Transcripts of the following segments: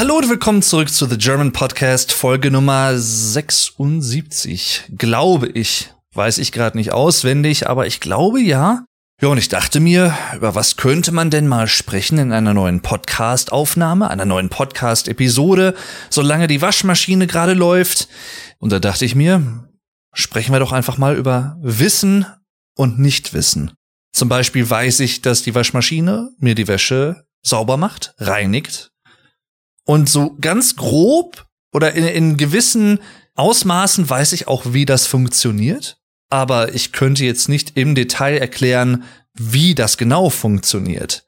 Hallo und willkommen zurück zu The German Podcast, Folge Nummer 76. Glaube ich. Weiß ich gerade nicht auswendig, aber ich glaube ja. Ja, und ich dachte mir, über was könnte man denn mal sprechen in einer neuen Podcast-Aufnahme, einer neuen Podcast-Episode, solange die Waschmaschine gerade läuft? Und da dachte ich mir, sprechen wir doch einfach mal über Wissen und Nichtwissen. Zum Beispiel weiß ich, dass die Waschmaschine mir die Wäsche sauber macht, reinigt, und so ganz grob oder in, in gewissen Ausmaßen weiß ich auch, wie das funktioniert. Aber ich könnte jetzt nicht im Detail erklären, wie das genau funktioniert.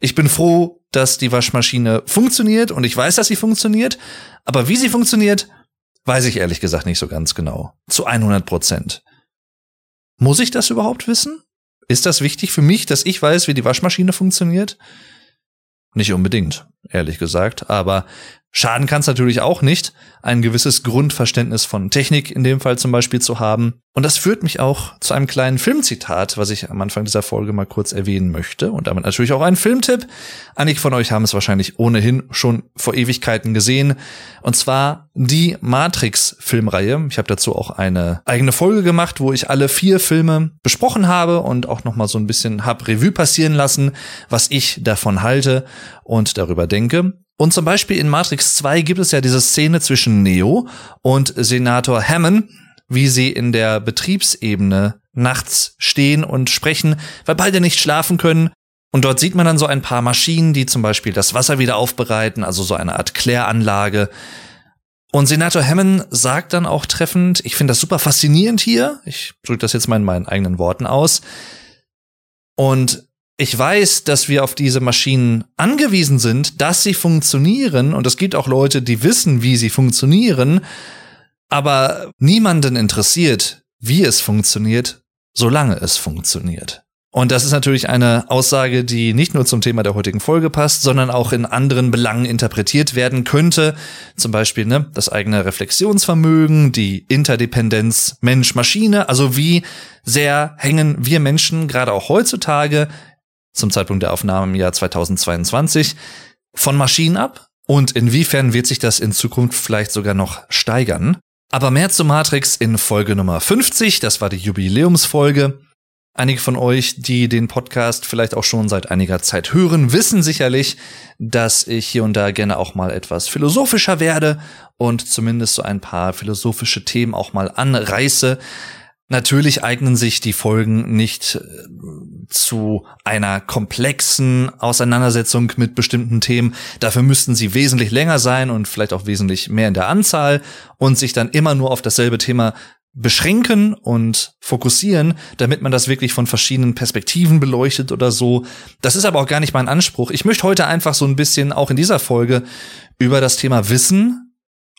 Ich bin froh, dass die Waschmaschine funktioniert und ich weiß, dass sie funktioniert. Aber wie sie funktioniert, weiß ich ehrlich gesagt nicht so ganz genau. Zu 100 Prozent. Muss ich das überhaupt wissen? Ist das wichtig für mich, dass ich weiß, wie die Waschmaschine funktioniert? Nicht unbedingt, ehrlich gesagt, aber Schaden kann es natürlich auch nicht, ein gewisses Grundverständnis von Technik in dem Fall zum Beispiel zu haben. Und das führt mich auch zu einem kleinen Filmzitat, was ich am Anfang dieser Folge mal kurz erwähnen möchte. Und damit natürlich auch ein Filmtipp. Einige von euch haben es wahrscheinlich ohnehin schon vor Ewigkeiten gesehen. Und zwar die Matrix-Filmreihe. Ich habe dazu auch eine eigene Folge gemacht, wo ich alle vier Filme besprochen habe und auch nochmal so ein bisschen hab Revue passieren lassen, was ich davon halte und darüber denke. Und zum Beispiel in Matrix 2 gibt es ja diese Szene zwischen Neo und Senator Hammond, wie sie in der Betriebsebene nachts stehen und sprechen, weil beide nicht schlafen können. Und dort sieht man dann so ein paar Maschinen, die zum Beispiel das Wasser wieder aufbereiten, also so eine Art Kläranlage. Und Senator Hammond sagt dann auch treffend, ich finde das super faszinierend hier, ich drücke das jetzt mal in meinen eigenen Worten aus. Und ich weiß, dass wir auf diese Maschinen angewiesen sind, dass sie funktionieren. Und es gibt auch Leute, die wissen, wie sie funktionieren. Aber niemanden interessiert, wie es funktioniert, solange es funktioniert. Und das ist natürlich eine Aussage, die nicht nur zum Thema der heutigen Folge passt, sondern auch in anderen Belangen interpretiert werden könnte. Zum Beispiel ne, das eigene Reflexionsvermögen, die Interdependenz Mensch-Maschine. Also wie sehr hängen wir Menschen gerade auch heutzutage zum Zeitpunkt der Aufnahme im Jahr 2022 von Maschinen ab? Und inwiefern wird sich das in Zukunft vielleicht sogar noch steigern? Aber mehr zu Matrix in Folge Nummer 50, das war die Jubiläumsfolge. Einige von euch, die den Podcast vielleicht auch schon seit einiger Zeit hören, wissen sicherlich, dass ich hier und da gerne auch mal etwas philosophischer werde und zumindest so ein paar philosophische Themen auch mal anreiße. Natürlich eignen sich die Folgen nicht äh, zu einer komplexen Auseinandersetzung mit bestimmten Themen. Dafür müssten sie wesentlich länger sein und vielleicht auch wesentlich mehr in der Anzahl und sich dann immer nur auf dasselbe Thema beschränken und fokussieren, damit man das wirklich von verschiedenen Perspektiven beleuchtet oder so. Das ist aber auch gar nicht mein Anspruch. Ich möchte heute einfach so ein bisschen auch in dieser Folge über das Thema Wissen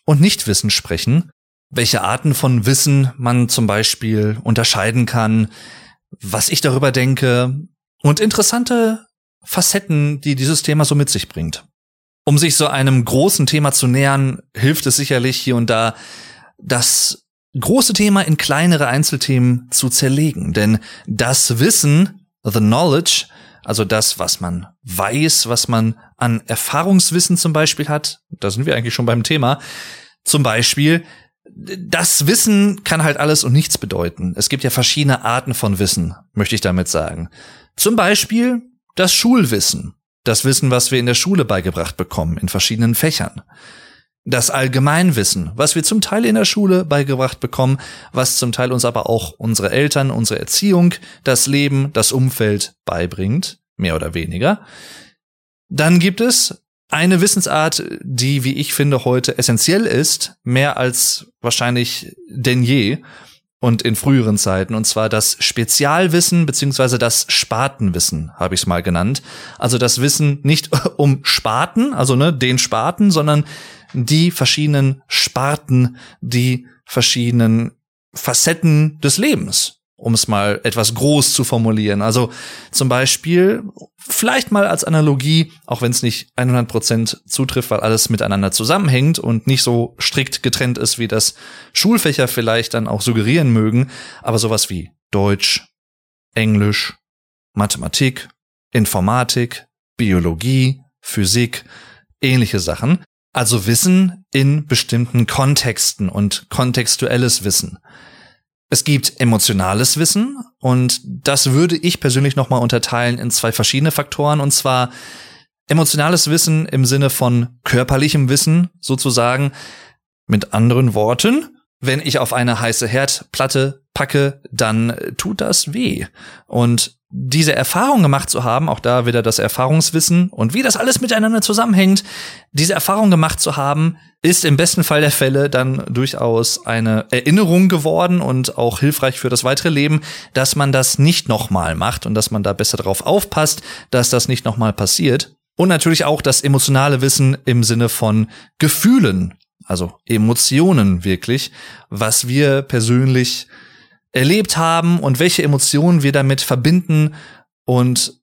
und Nichtwissen sprechen welche Arten von Wissen man zum Beispiel unterscheiden kann, was ich darüber denke und interessante Facetten, die dieses Thema so mit sich bringt. Um sich so einem großen Thema zu nähern, hilft es sicherlich hier und da, das große Thema in kleinere Einzelthemen zu zerlegen. Denn das Wissen, the knowledge, also das, was man weiß, was man an Erfahrungswissen zum Beispiel hat, da sind wir eigentlich schon beim Thema, zum Beispiel, das Wissen kann halt alles und nichts bedeuten. Es gibt ja verschiedene Arten von Wissen, möchte ich damit sagen. Zum Beispiel das Schulwissen. Das Wissen, was wir in der Schule beigebracht bekommen, in verschiedenen Fächern. Das Allgemeinwissen, was wir zum Teil in der Schule beigebracht bekommen, was zum Teil uns aber auch unsere Eltern, unsere Erziehung, das Leben, das Umfeld beibringt, mehr oder weniger. Dann gibt es eine Wissensart, die, wie ich finde, heute essentiell ist, mehr als wahrscheinlich denn je und in früheren Zeiten, und zwar das Spezialwissen beziehungsweise das Spatenwissen, habe ich es mal genannt. Also das Wissen nicht um Spaten, also ne, den Spaten, sondern die verschiedenen Sparten, die verschiedenen Facetten des Lebens um es mal etwas groß zu formulieren. Also zum Beispiel, vielleicht mal als Analogie, auch wenn es nicht 100% zutrifft, weil alles miteinander zusammenhängt und nicht so strikt getrennt ist, wie das Schulfächer vielleicht dann auch suggerieren mögen, aber sowas wie Deutsch, Englisch, Mathematik, Informatik, Biologie, Physik, ähnliche Sachen. Also Wissen in bestimmten Kontexten und kontextuelles Wissen. Es gibt emotionales Wissen und das würde ich persönlich nochmal unterteilen in zwei verschiedene Faktoren und zwar emotionales Wissen im Sinne von körperlichem Wissen sozusagen. Mit anderen Worten, wenn ich auf eine heiße Herdplatte packe, dann tut das weh. Und diese Erfahrung gemacht zu haben, auch da wieder das Erfahrungswissen und wie das alles miteinander zusammenhängt, diese Erfahrung gemacht zu haben, ist im besten Fall der Fälle dann durchaus eine Erinnerung geworden und auch hilfreich für das weitere Leben, dass man das nicht nochmal macht und dass man da besser drauf aufpasst, dass das nicht nochmal passiert. Und natürlich auch das emotionale Wissen im Sinne von Gefühlen, also Emotionen wirklich, was wir persönlich erlebt haben und welche Emotionen wir damit verbinden und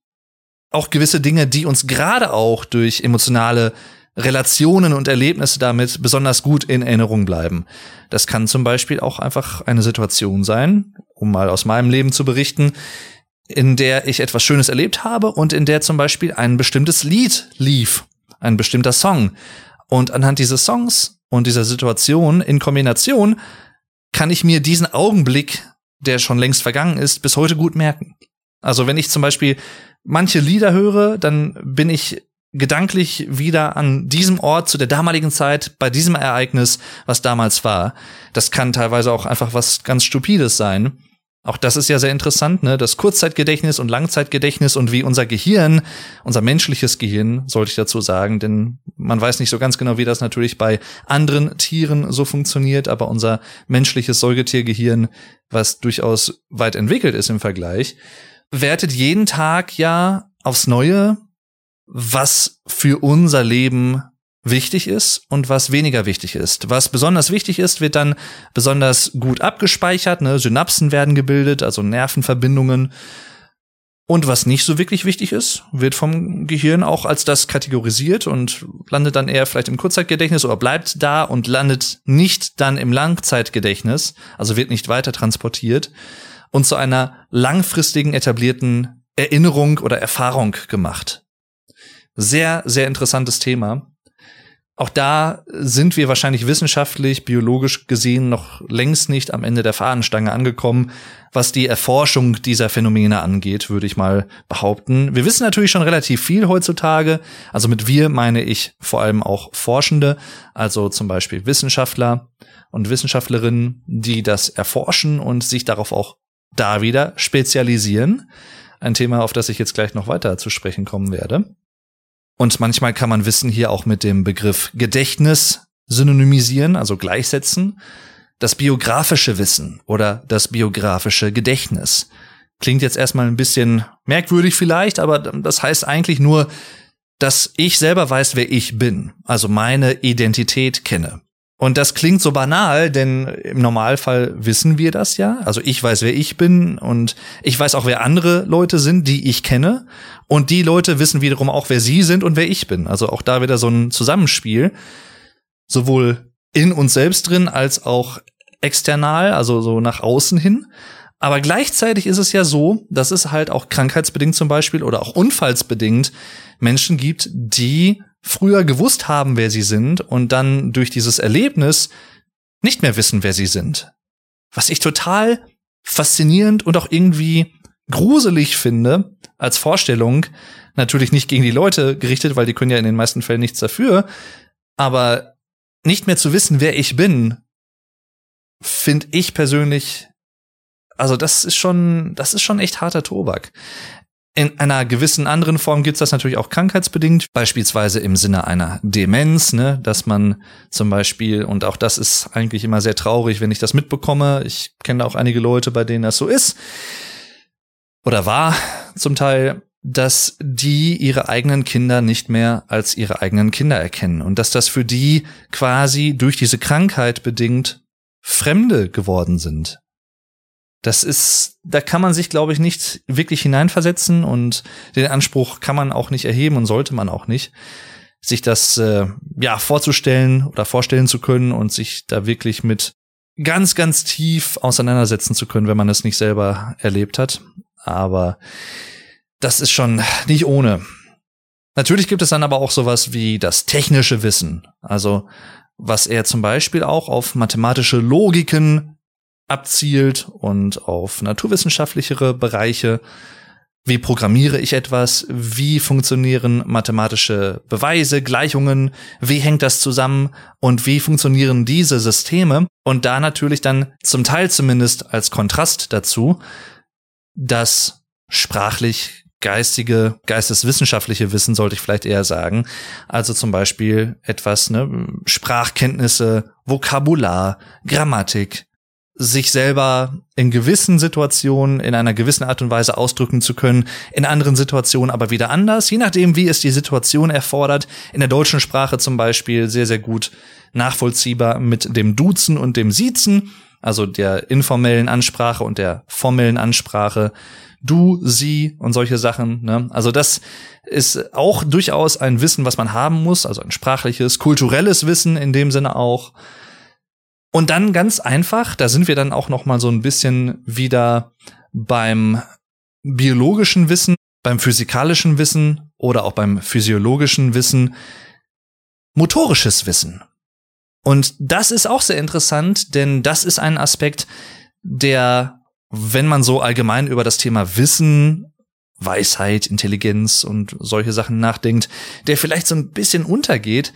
auch gewisse Dinge, die uns gerade auch durch emotionale Relationen und Erlebnisse damit besonders gut in Erinnerung bleiben. Das kann zum Beispiel auch einfach eine Situation sein, um mal aus meinem Leben zu berichten, in der ich etwas Schönes erlebt habe und in der zum Beispiel ein bestimmtes Lied lief, ein bestimmter Song. Und anhand dieses Songs und dieser Situation in Kombination kann ich mir diesen Augenblick der schon längst vergangen ist, bis heute gut merken. Also wenn ich zum Beispiel manche Lieder höre, dann bin ich gedanklich wieder an diesem Ort zu der damaligen Zeit, bei diesem Ereignis, was damals war. Das kann teilweise auch einfach was ganz Stupides sein. Auch das ist ja sehr interessant, ne? Das Kurzzeitgedächtnis und Langzeitgedächtnis und wie unser Gehirn, unser menschliches Gehirn, sollte ich dazu sagen, denn man weiß nicht so ganz genau, wie das natürlich bei anderen Tieren so funktioniert, aber unser menschliches Säugetiergehirn, was durchaus weit entwickelt ist im Vergleich, wertet jeden Tag ja aufs Neue, was für unser Leben wichtig ist und was weniger wichtig ist. Was besonders wichtig ist, wird dann besonders gut abgespeichert, ne? Synapsen werden gebildet, also Nervenverbindungen. Und was nicht so wirklich wichtig ist, wird vom Gehirn auch als das kategorisiert und landet dann eher vielleicht im Kurzzeitgedächtnis oder bleibt da und landet nicht dann im Langzeitgedächtnis, also wird nicht weiter transportiert und zu einer langfristigen etablierten Erinnerung oder Erfahrung gemacht. Sehr, sehr interessantes Thema. Auch da sind wir wahrscheinlich wissenschaftlich, biologisch gesehen noch längst nicht am Ende der Fahnenstange angekommen, was die Erforschung dieser Phänomene angeht, würde ich mal behaupten. Wir wissen natürlich schon relativ viel heutzutage. Also mit wir meine ich vor allem auch Forschende, also zum Beispiel Wissenschaftler und Wissenschaftlerinnen, die das erforschen und sich darauf auch da wieder spezialisieren. Ein Thema, auf das ich jetzt gleich noch weiter zu sprechen kommen werde. Und manchmal kann man Wissen hier auch mit dem Begriff Gedächtnis synonymisieren, also gleichsetzen. Das biografische Wissen oder das biografische Gedächtnis. Klingt jetzt erstmal ein bisschen merkwürdig vielleicht, aber das heißt eigentlich nur, dass ich selber weiß, wer ich bin, also meine Identität kenne. Und das klingt so banal, denn im Normalfall wissen wir das ja. Also ich weiß, wer ich bin und ich weiß auch, wer andere Leute sind, die ich kenne. Und die Leute wissen wiederum auch, wer sie sind und wer ich bin. Also auch da wieder so ein Zusammenspiel. Sowohl in uns selbst drin als auch external, also so nach außen hin. Aber gleichzeitig ist es ja so, dass es halt auch krankheitsbedingt zum Beispiel oder auch unfallsbedingt Menschen gibt, die früher gewusst haben, wer sie sind und dann durch dieses Erlebnis nicht mehr wissen, wer sie sind. Was ich total faszinierend und auch irgendwie gruselig finde als Vorstellung. Natürlich nicht gegen die Leute gerichtet, weil die können ja in den meisten Fällen nichts dafür. Aber nicht mehr zu wissen, wer ich bin, finde ich persönlich, also das ist schon, das ist schon echt harter Tobak. In einer gewissen anderen Form gibt's das natürlich auch krankheitsbedingt, beispielsweise im Sinne einer Demenz, ne, dass man zum Beispiel, und auch das ist eigentlich immer sehr traurig, wenn ich das mitbekomme, ich kenne auch einige Leute, bei denen das so ist, oder war zum Teil, dass die ihre eigenen Kinder nicht mehr als ihre eigenen Kinder erkennen und dass das für die quasi durch diese Krankheit bedingt Fremde geworden sind. Das ist, da kann man sich, glaube ich, nicht wirklich hineinversetzen und den Anspruch kann man auch nicht erheben und sollte man auch nicht, sich das äh, ja vorzustellen oder vorstellen zu können und sich da wirklich mit ganz, ganz tief auseinandersetzen zu können, wenn man es nicht selber erlebt hat. Aber das ist schon nicht ohne. Natürlich gibt es dann aber auch sowas wie das technische Wissen, also was er zum Beispiel auch auf mathematische Logiken abzielt und auf naturwissenschaftlichere Bereiche. Wie programmiere ich etwas? Wie funktionieren mathematische Beweise, Gleichungen? Wie hängt das zusammen? Und wie funktionieren diese Systeme? Und da natürlich dann zum Teil zumindest als Kontrast dazu, das sprachlich geistige, geisteswissenschaftliche Wissen, sollte ich vielleicht eher sagen. Also zum Beispiel etwas, ne, Sprachkenntnisse, Vokabular, Grammatik, sich selber in gewissen Situationen in einer gewissen Art und Weise ausdrücken zu können, in anderen Situationen aber wieder anders, je nachdem, wie es die Situation erfordert. In der deutschen Sprache zum Beispiel sehr, sehr gut nachvollziehbar mit dem Duzen und dem Siezen, also der informellen Ansprache und der formellen Ansprache du, sie und solche Sachen. Ne? Also das ist auch durchaus ein Wissen, was man haben muss, also ein sprachliches, kulturelles Wissen in dem Sinne auch. Und dann ganz einfach, da sind wir dann auch noch mal so ein bisschen wieder beim biologischen Wissen, beim physikalischen Wissen oder auch beim physiologischen Wissen, motorisches Wissen. Und das ist auch sehr interessant, denn das ist ein Aspekt, der wenn man so allgemein über das Thema Wissen, Weisheit, Intelligenz und solche Sachen nachdenkt, der vielleicht so ein bisschen untergeht,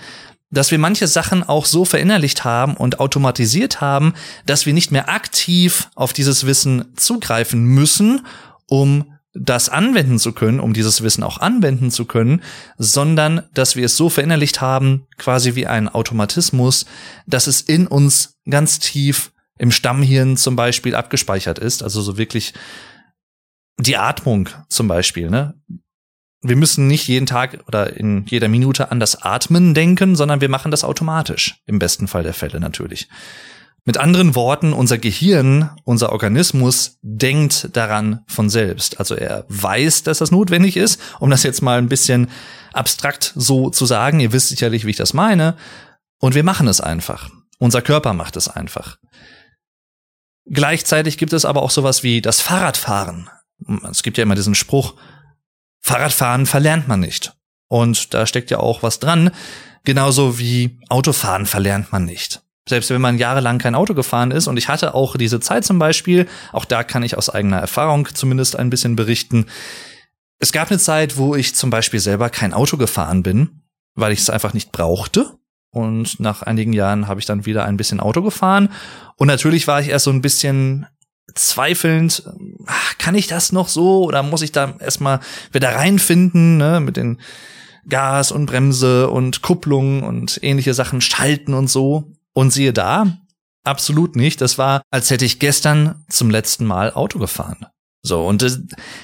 dass wir manche Sachen auch so verinnerlicht haben und automatisiert haben, dass wir nicht mehr aktiv auf dieses Wissen zugreifen müssen, um das anwenden zu können, um dieses Wissen auch anwenden zu können, sondern dass wir es so verinnerlicht haben, quasi wie ein Automatismus, dass es in uns ganz tief im Stammhirn zum Beispiel abgespeichert ist. Also so wirklich die Atmung zum Beispiel. Ne? Wir müssen nicht jeden Tag oder in jeder Minute an das Atmen denken, sondern wir machen das automatisch. Im besten Fall der Fälle natürlich. Mit anderen Worten, unser Gehirn, unser Organismus denkt daran von selbst. Also er weiß, dass das notwendig ist, um das jetzt mal ein bisschen abstrakt so zu sagen. Ihr wisst sicherlich, wie ich das meine. Und wir machen es einfach. Unser Körper macht es einfach. Gleichzeitig gibt es aber auch sowas wie das Fahrradfahren. Es gibt ja immer diesen Spruch, Fahrradfahren verlernt man nicht. Und da steckt ja auch was dran. Genauso wie Autofahren verlernt man nicht. Selbst wenn man jahrelang kein Auto gefahren ist, und ich hatte auch diese Zeit zum Beispiel, auch da kann ich aus eigener Erfahrung zumindest ein bisschen berichten. Es gab eine Zeit, wo ich zum Beispiel selber kein Auto gefahren bin, weil ich es einfach nicht brauchte. Und nach einigen Jahren habe ich dann wieder ein bisschen Auto gefahren. Und natürlich war ich erst so ein bisschen zweifelnd, ach, kann ich das noch so oder muss ich da erstmal wieder reinfinden, ne, mit den Gas und Bremse und Kupplung und ähnliche Sachen schalten und so. Und siehe da, absolut nicht. Das war, als hätte ich gestern zum letzten Mal Auto gefahren. So, und das,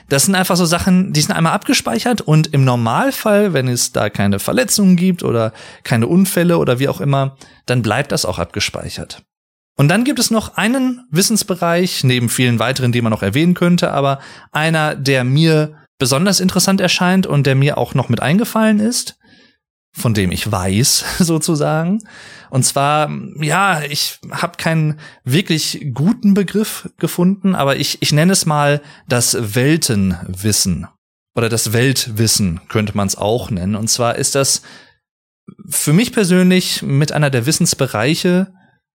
das sind einfach so Sachen, die sind einmal abgespeichert und im Normalfall, wenn es da keine Verletzungen gibt oder keine Unfälle oder wie auch immer, dann bleibt das auch abgespeichert. Und dann gibt es noch einen Wissensbereich, neben vielen weiteren, die man noch erwähnen könnte, aber einer, der mir besonders interessant erscheint und der mir auch noch mit eingefallen ist von dem ich weiß, sozusagen. Und zwar, ja, ich habe keinen wirklich guten Begriff gefunden, aber ich, ich nenne es mal das Weltenwissen. Oder das Weltwissen könnte man es auch nennen. Und zwar ist das für mich persönlich mit einer der Wissensbereiche,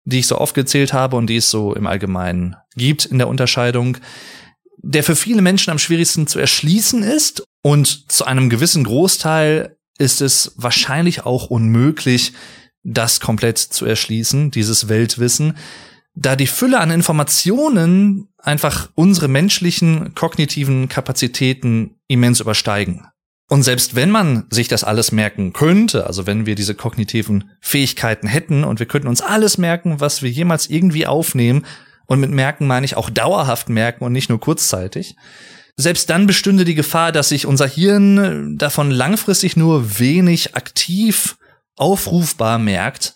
die ich so aufgezählt habe und die es so im Allgemeinen gibt in der Unterscheidung, der für viele Menschen am schwierigsten zu erschließen ist und zu einem gewissen Großteil ist es wahrscheinlich auch unmöglich, das komplett zu erschließen, dieses Weltwissen, da die Fülle an Informationen einfach unsere menschlichen kognitiven Kapazitäten immens übersteigen. Und selbst wenn man sich das alles merken könnte, also wenn wir diese kognitiven Fähigkeiten hätten und wir könnten uns alles merken, was wir jemals irgendwie aufnehmen, und mit merken meine ich auch dauerhaft merken und nicht nur kurzzeitig, selbst dann bestünde die Gefahr, dass sich unser Hirn davon langfristig nur wenig aktiv aufrufbar merkt.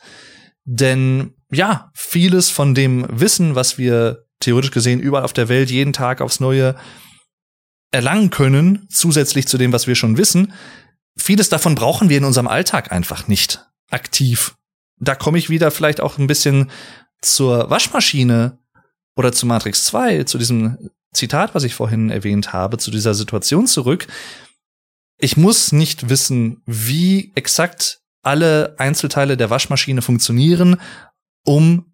Denn ja, vieles von dem Wissen, was wir theoretisch gesehen überall auf der Welt jeden Tag aufs Neue erlangen können, zusätzlich zu dem, was wir schon wissen, vieles davon brauchen wir in unserem Alltag einfach nicht aktiv. Da komme ich wieder vielleicht auch ein bisschen zur Waschmaschine oder zu Matrix 2, zu diesem Zitat, was ich vorhin erwähnt habe, zu dieser Situation zurück. ich muss nicht wissen, wie exakt alle Einzelteile der Waschmaschine funktionieren, um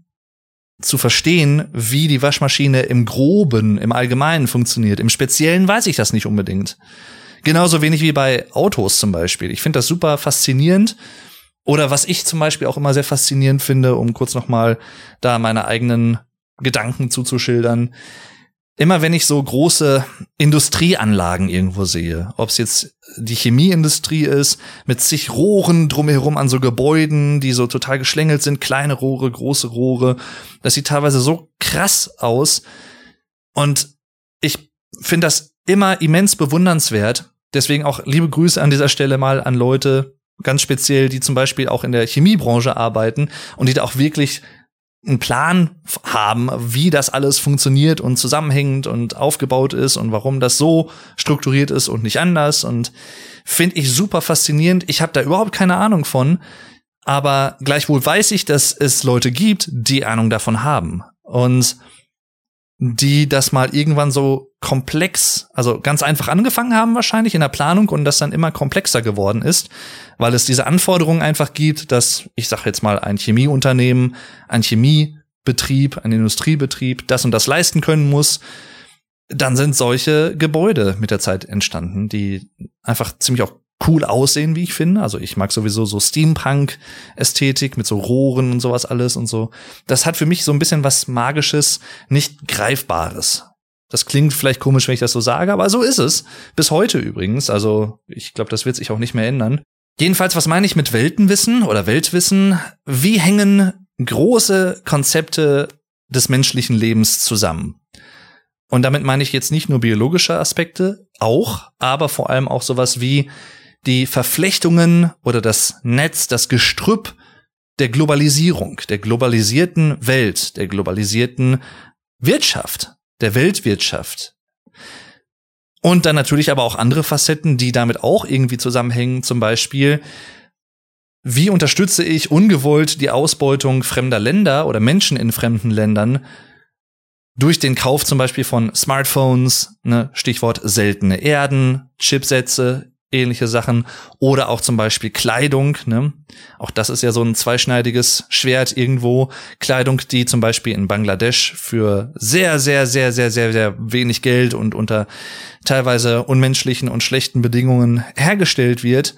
zu verstehen, wie die Waschmaschine im Groben, im Allgemeinen funktioniert. Im Speziellen weiß ich das nicht unbedingt. Genauso wenig wie bei Autos zum Beispiel. Ich finde das super faszinierend. Oder was ich zum Beispiel auch immer sehr faszinierend finde, um kurz noch mal da meine eigenen Gedanken zuzuschildern immer wenn ich so große Industrieanlagen irgendwo sehe, ob es jetzt die Chemieindustrie ist, mit zig Rohren drumherum an so Gebäuden, die so total geschlängelt sind, kleine Rohre, große Rohre, das sieht teilweise so krass aus. Und ich finde das immer immens bewundernswert. Deswegen auch liebe Grüße an dieser Stelle mal an Leute, ganz speziell, die zum Beispiel auch in der Chemiebranche arbeiten und die da auch wirklich einen Plan haben, wie das alles funktioniert und zusammenhängt und aufgebaut ist und warum das so strukturiert ist und nicht anders und finde ich super faszinierend. Ich habe da überhaupt keine Ahnung von, aber gleichwohl weiß ich, dass es Leute gibt, die Ahnung davon haben und die das mal irgendwann so komplex, also ganz einfach angefangen haben wahrscheinlich in der Planung und das dann immer komplexer geworden ist, weil es diese Anforderungen einfach gibt, dass ich sage jetzt mal ein Chemieunternehmen, ein Chemiebetrieb, ein Industriebetrieb das und das leisten können muss, dann sind solche Gebäude mit der Zeit entstanden, die einfach ziemlich auch cool aussehen, wie ich finde. Also ich mag sowieso so Steampunk-Ästhetik mit so Rohren und sowas alles und so. Das hat für mich so ein bisschen was Magisches, nicht Greifbares. Das klingt vielleicht komisch, wenn ich das so sage, aber so ist es. Bis heute übrigens. Also ich glaube, das wird sich auch nicht mehr ändern. Jedenfalls, was meine ich mit Weltenwissen oder Weltwissen? Wie hängen große Konzepte des menschlichen Lebens zusammen? Und damit meine ich jetzt nicht nur biologische Aspekte, auch, aber vor allem auch sowas wie die Verflechtungen oder das Netz, das Gestrüpp der Globalisierung, der globalisierten Welt, der globalisierten Wirtschaft, der Weltwirtschaft. Und dann natürlich aber auch andere Facetten, die damit auch irgendwie zusammenhängen, zum Beispiel, wie unterstütze ich ungewollt die Ausbeutung fremder Länder oder Menschen in fremden Ländern durch den Kauf zum Beispiel von Smartphones, ne, Stichwort seltene Erden, Chipsätze, ähnliche Sachen oder auch zum Beispiel Kleidung. Ne? Auch das ist ja so ein zweischneidiges Schwert irgendwo. Kleidung, die zum Beispiel in Bangladesch für sehr, sehr, sehr, sehr, sehr, sehr wenig Geld und unter teilweise unmenschlichen und schlechten Bedingungen hergestellt wird.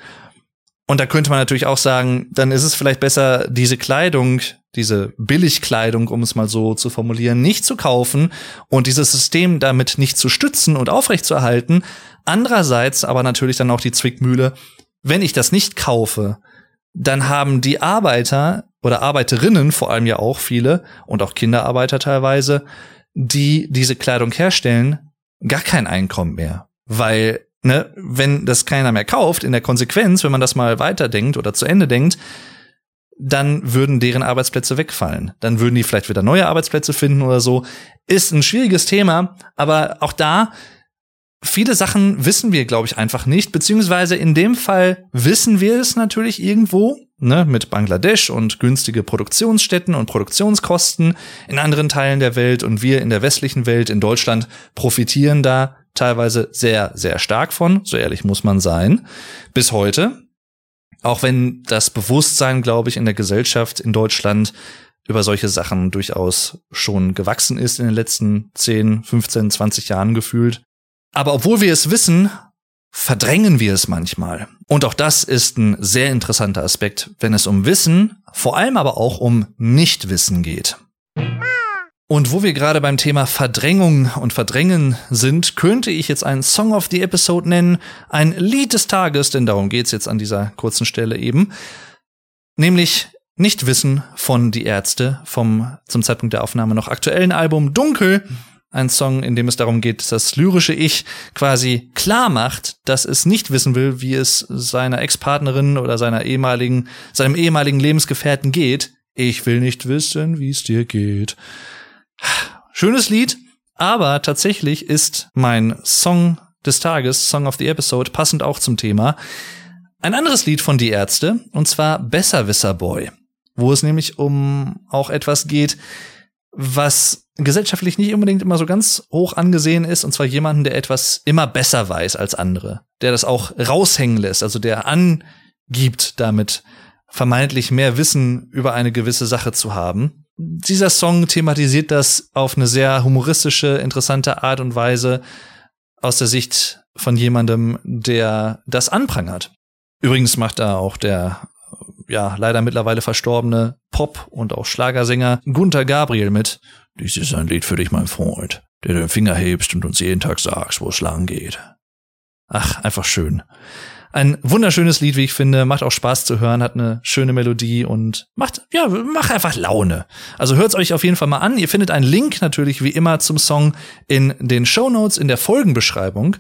Und da könnte man natürlich auch sagen, dann ist es vielleicht besser, diese Kleidung, diese Billigkleidung, um es mal so zu formulieren, nicht zu kaufen und dieses System damit nicht zu stützen und aufrechtzuerhalten, Andererseits aber natürlich dann auch die Zwickmühle, wenn ich das nicht kaufe, dann haben die Arbeiter oder Arbeiterinnen, vor allem ja auch viele und auch Kinderarbeiter teilweise, die diese Kleidung herstellen, gar kein Einkommen mehr. Weil, ne, wenn das keiner mehr kauft, in der Konsequenz, wenn man das mal weiterdenkt oder zu Ende denkt, dann würden deren Arbeitsplätze wegfallen. Dann würden die vielleicht wieder neue Arbeitsplätze finden oder so. Ist ein schwieriges Thema, aber auch da viele Sachen wissen wir, glaube ich, einfach nicht, beziehungsweise in dem Fall wissen wir es natürlich irgendwo, ne, mit Bangladesch und günstige Produktionsstätten und Produktionskosten in anderen Teilen der Welt und wir in der westlichen Welt, in Deutschland, profitieren da teilweise sehr, sehr stark von, so ehrlich muss man sein, bis heute. Auch wenn das Bewusstsein, glaube ich, in der Gesellschaft in Deutschland über solche Sachen durchaus schon gewachsen ist in den letzten 10, 15, 20 Jahren gefühlt. Aber obwohl wir es wissen, verdrängen wir es manchmal. Und auch das ist ein sehr interessanter Aspekt, wenn es um Wissen, vor allem aber auch um Nichtwissen geht. Und wo wir gerade beim Thema Verdrängung und Verdrängen sind, könnte ich jetzt einen Song of the Episode nennen, ein Lied des Tages, denn darum geht's jetzt an dieser kurzen Stelle eben, nämlich Nichtwissen von Die Ärzte vom zum Zeitpunkt der Aufnahme noch aktuellen Album Dunkel ein Song, in dem es darum geht, dass das lyrische Ich quasi klar macht, dass es nicht wissen will, wie es seiner Ex-Partnerin oder seiner ehemaligen, seinem ehemaligen Lebensgefährten geht. Ich will nicht wissen, wie es dir geht. Schönes Lied, aber tatsächlich ist mein Song des Tages, Song of the Episode, passend auch zum Thema. Ein anderes Lied von Die Ärzte, und zwar Besserwisser Boy, wo es nämlich um auch etwas geht, was gesellschaftlich nicht unbedingt immer so ganz hoch angesehen ist, und zwar jemanden, der etwas immer besser weiß als andere, der das auch raushängen lässt, also der angibt, damit vermeintlich mehr Wissen über eine gewisse Sache zu haben. Dieser Song thematisiert das auf eine sehr humoristische, interessante Art und Weise aus der Sicht von jemandem, der das anprangert. Übrigens macht da auch der ja leider mittlerweile verstorbene Pop- und auch Schlagersänger Gunther Gabriel mit. Dies ist ein Lied für dich, mein Freund, der den Finger hebst und uns jeden Tag sagst, wo es lang geht. Ach, einfach schön. Ein wunderschönes Lied, wie ich finde, macht auch Spaß zu hören, hat eine schöne Melodie und macht, ja, macht einfach Laune. Also hört's euch auf jeden Fall mal an. Ihr findet einen Link natürlich wie immer zum Song in den Show Notes in der Folgenbeschreibung.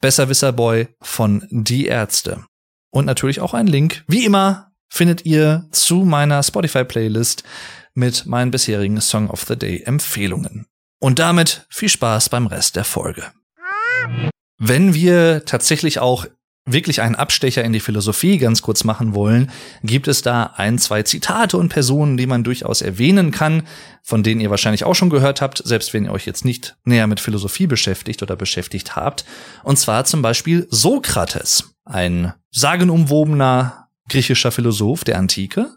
Besserwisser Boy von Die Ärzte. Und natürlich auch einen Link, wie immer, findet ihr zu meiner Spotify-Playlist mit meinen bisherigen Song of the Day Empfehlungen. Und damit viel Spaß beim Rest der Folge. Wenn wir tatsächlich auch wirklich einen Abstecher in die Philosophie ganz kurz machen wollen, gibt es da ein, zwei Zitate und Personen, die man durchaus erwähnen kann, von denen ihr wahrscheinlich auch schon gehört habt, selbst wenn ihr euch jetzt nicht näher mit Philosophie beschäftigt oder beschäftigt habt. Und zwar zum Beispiel Sokrates, ein sagenumwobener griechischer Philosoph der Antike,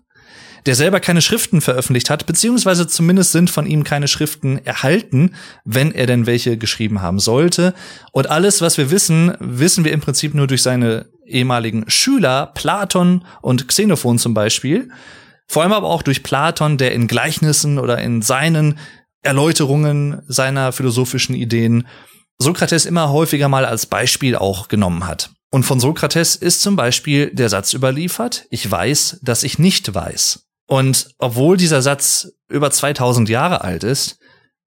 der selber keine Schriften veröffentlicht hat, beziehungsweise zumindest sind von ihm keine Schriften erhalten, wenn er denn welche geschrieben haben sollte. Und alles, was wir wissen, wissen wir im Prinzip nur durch seine ehemaligen Schüler, Platon und Xenophon zum Beispiel. Vor allem aber auch durch Platon, der in Gleichnissen oder in seinen Erläuterungen seiner philosophischen Ideen Sokrates immer häufiger mal als Beispiel auch genommen hat. Und von Sokrates ist zum Beispiel der Satz überliefert, ich weiß, dass ich nicht weiß. Und obwohl dieser Satz über 2000 Jahre alt ist,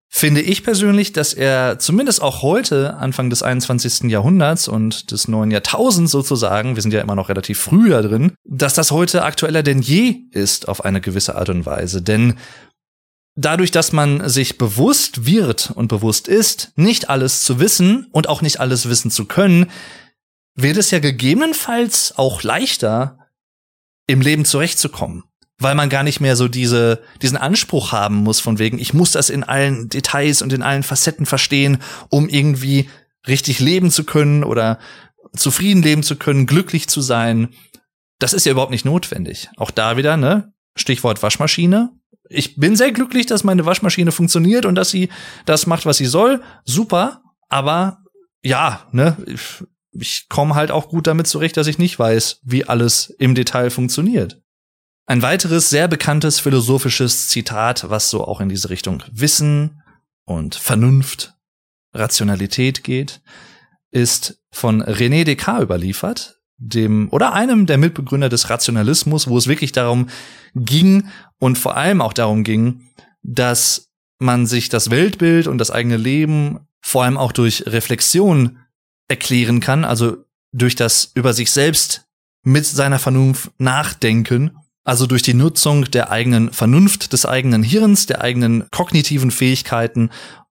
finde ich persönlich, dass er zumindest auch heute, Anfang des 21. Jahrhunderts und des neuen Jahrtausends sozusagen, wir sind ja immer noch relativ früh da drin, dass das heute aktueller denn je ist auf eine gewisse Art und Weise. Denn dadurch, dass man sich bewusst wird und bewusst ist, nicht alles zu wissen und auch nicht alles wissen zu können, wird es ja gegebenenfalls auch leichter, im Leben zurechtzukommen weil man gar nicht mehr so diese, diesen Anspruch haben muss von wegen, ich muss das in allen Details und in allen Facetten verstehen, um irgendwie richtig leben zu können oder zufrieden leben zu können, glücklich zu sein. Das ist ja überhaupt nicht notwendig. Auch da wieder, ne? Stichwort Waschmaschine. Ich bin sehr glücklich, dass meine Waschmaschine funktioniert und dass sie das macht, was sie soll. Super. Aber ja, ne? Ich, komme halt auch gut damit zurecht, dass ich nicht weiß, wie alles im Detail funktioniert. Ein weiteres sehr bekanntes philosophisches Zitat, was so auch in diese Richtung Wissen und Vernunft, Rationalität geht, ist von René Descartes überliefert, dem oder einem der Mitbegründer des Rationalismus, wo es wirklich darum ging und vor allem auch darum ging, dass man sich das Weltbild und das eigene Leben vor allem auch durch Reflexion erklären kann, also durch das über sich selbst mit seiner Vernunft nachdenken also durch die Nutzung der eigenen Vernunft, des eigenen Hirns, der eigenen kognitiven Fähigkeiten,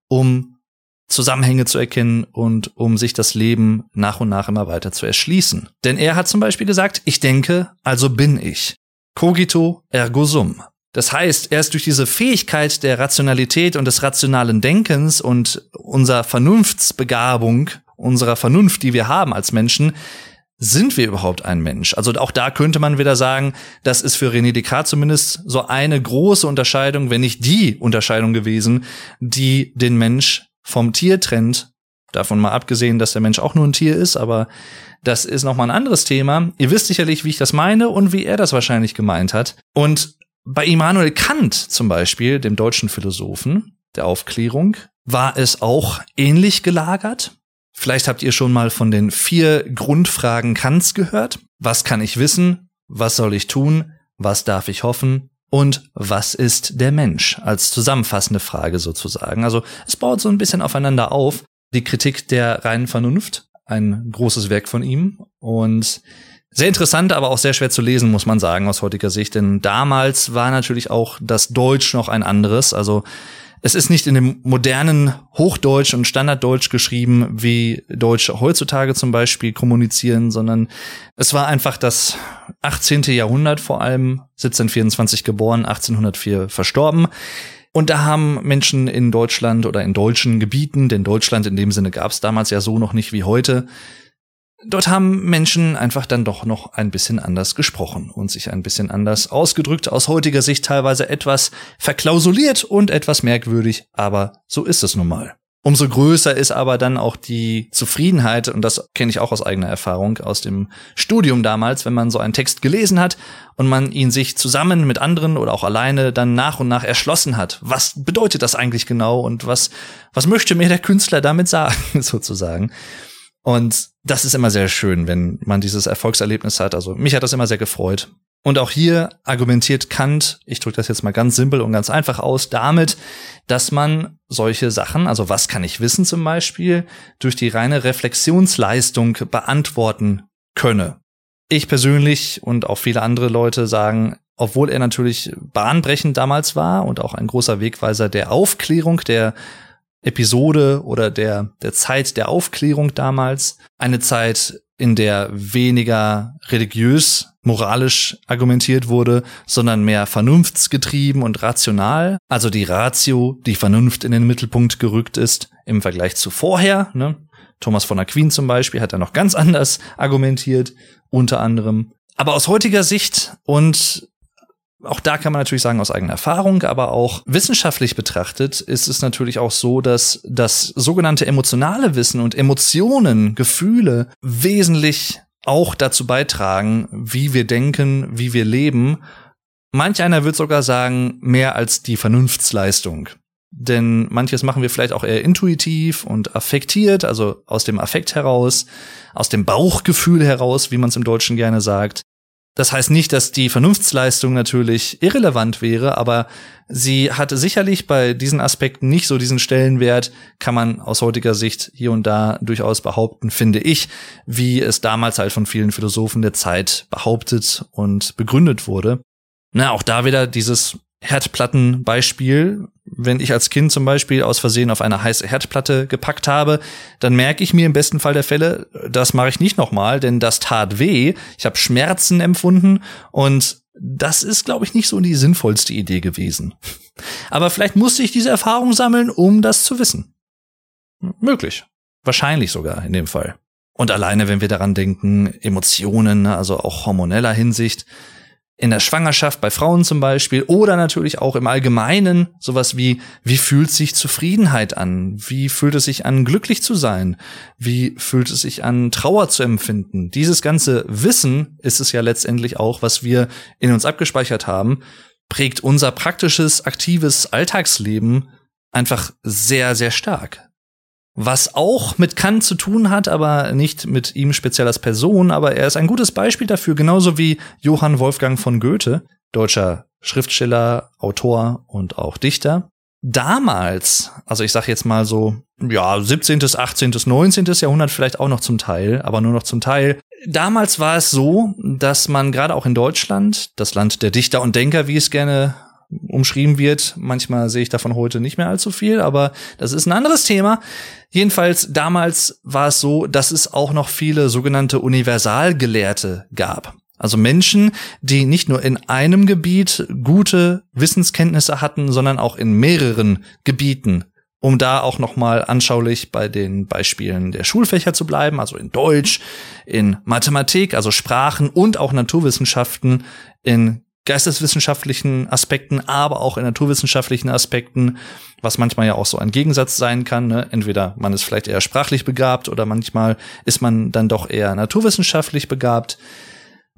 um Zusammenhänge zu erkennen und um sich das Leben nach und nach immer weiter zu erschließen. Denn er hat zum Beispiel gesagt, ich denke, also bin ich. Cogito ergo sum. Das heißt, erst durch diese Fähigkeit der Rationalität und des rationalen Denkens und unserer Vernunftsbegabung, unserer Vernunft, die wir haben als Menschen, sind wir überhaupt ein Mensch? Also auch da könnte man wieder sagen, das ist für René Descartes zumindest so eine große Unterscheidung, wenn nicht die Unterscheidung gewesen, die den Mensch vom Tier trennt. Davon mal abgesehen, dass der Mensch auch nur ein Tier ist, aber das ist noch mal ein anderes Thema. Ihr wisst sicherlich, wie ich das meine und wie er das wahrscheinlich gemeint hat. Und bei Immanuel Kant zum Beispiel, dem deutschen Philosophen der Aufklärung, war es auch ähnlich gelagert. Vielleicht habt ihr schon mal von den vier Grundfragen Kants gehört. Was kann ich wissen? Was soll ich tun? Was darf ich hoffen? Und was ist der Mensch? Als zusammenfassende Frage sozusagen. Also es baut so ein bisschen aufeinander auf. Die Kritik der reinen Vernunft, ein großes Werk von ihm. Und sehr interessant, aber auch sehr schwer zu lesen, muss man sagen, aus heutiger Sicht. Denn damals war natürlich auch das Deutsch noch ein anderes. Also es ist nicht in dem modernen Hochdeutsch und Standarddeutsch geschrieben, wie Deutsche heutzutage zum Beispiel kommunizieren, sondern es war einfach das 18. Jahrhundert vor allem, 1724 geboren, 1804 verstorben. Und da haben Menschen in Deutschland oder in deutschen Gebieten, denn Deutschland in dem Sinne gab es damals ja so noch nicht wie heute, dort haben Menschen einfach dann doch noch ein bisschen anders gesprochen und sich ein bisschen anders ausgedrückt, aus heutiger Sicht teilweise etwas verklausuliert und etwas merkwürdig, aber so ist es nun mal. Umso größer ist aber dann auch die Zufriedenheit, und das kenne ich auch aus eigener Erfahrung aus dem Studium damals, wenn man so einen Text gelesen hat und man ihn sich zusammen mit anderen oder auch alleine dann nach und nach erschlossen hat. Was bedeutet das eigentlich genau und was, was möchte mir der Künstler damit sagen, sozusagen? Und das ist immer sehr schön, wenn man dieses Erfolgserlebnis hat. Also mich hat das immer sehr gefreut. Und auch hier argumentiert Kant, ich drücke das jetzt mal ganz simpel und ganz einfach aus, damit, dass man solche Sachen, also was kann ich wissen zum Beispiel, durch die reine Reflexionsleistung beantworten könne. Ich persönlich und auch viele andere Leute sagen, obwohl er natürlich bahnbrechend damals war und auch ein großer Wegweiser der Aufklärung, der Episode oder der, der Zeit der Aufklärung damals, eine Zeit, in der weniger religiös, moralisch argumentiert wurde, sondern mehr vernunftsgetrieben und rational. Also die Ratio, die Vernunft in den Mittelpunkt gerückt ist im Vergleich zu vorher. Ne? Thomas von Aquin zum Beispiel hat da noch ganz anders argumentiert, unter anderem. Aber aus heutiger Sicht und auch da kann man natürlich sagen aus eigener Erfahrung, aber auch wissenschaftlich betrachtet ist es natürlich auch so, dass das sogenannte emotionale Wissen und Emotionen, Gefühle wesentlich auch dazu beitragen, wie wir denken, wie wir leben. Manch einer wird sogar sagen, mehr als die Vernunftsleistung. Denn manches machen wir vielleicht auch eher intuitiv und affektiert, also aus dem Affekt heraus, aus dem Bauchgefühl heraus, wie man es im Deutschen gerne sagt. Das heißt nicht, dass die Vernunftsleistung natürlich irrelevant wäre, aber sie hatte sicherlich bei diesen Aspekten nicht so diesen Stellenwert, kann man aus heutiger Sicht hier und da durchaus behaupten, finde ich, wie es damals halt von vielen Philosophen der Zeit behauptet und begründet wurde. Na, auch da wieder dieses Herdplattenbeispiel. Wenn ich als Kind zum Beispiel aus Versehen auf eine heiße Herdplatte gepackt habe, dann merke ich mir im besten Fall der Fälle, das mache ich nicht nochmal, denn das tat weh. Ich habe Schmerzen empfunden und das ist, glaube ich, nicht so die sinnvollste Idee gewesen. Aber vielleicht musste ich diese Erfahrung sammeln, um das zu wissen. Möglich. Wahrscheinlich sogar in dem Fall. Und alleine, wenn wir daran denken, Emotionen, also auch hormoneller Hinsicht, in der Schwangerschaft bei Frauen zum Beispiel oder natürlich auch im Allgemeinen sowas wie, wie fühlt sich Zufriedenheit an? Wie fühlt es sich an, glücklich zu sein? Wie fühlt es sich an, Trauer zu empfinden? Dieses ganze Wissen ist es ja letztendlich auch, was wir in uns abgespeichert haben, prägt unser praktisches, aktives Alltagsleben einfach sehr, sehr stark was auch mit Kant zu tun hat, aber nicht mit ihm speziell als Person, aber er ist ein gutes Beispiel dafür, genauso wie Johann Wolfgang von Goethe, deutscher Schriftsteller, Autor und auch Dichter. Damals, also ich sag jetzt mal so, ja, 17., 18., 19. Jahrhundert vielleicht auch noch zum Teil, aber nur noch zum Teil. Damals war es so, dass man gerade auch in Deutschland, das Land der Dichter und Denker, wie es gerne umschrieben wird. Manchmal sehe ich davon heute nicht mehr allzu viel, aber das ist ein anderes Thema. Jedenfalls damals war es so, dass es auch noch viele sogenannte Universalgelehrte gab. Also Menschen, die nicht nur in einem Gebiet gute Wissenskenntnisse hatten, sondern auch in mehreren Gebieten. Um da auch nochmal anschaulich bei den Beispielen der Schulfächer zu bleiben, also in Deutsch, in Mathematik, also Sprachen und auch Naturwissenschaften, in geisteswissenschaftlichen Aspekten, aber auch in naturwissenschaftlichen Aspekten, was manchmal ja auch so ein Gegensatz sein kann. Ne? Entweder man ist vielleicht eher sprachlich begabt oder manchmal ist man dann doch eher naturwissenschaftlich begabt.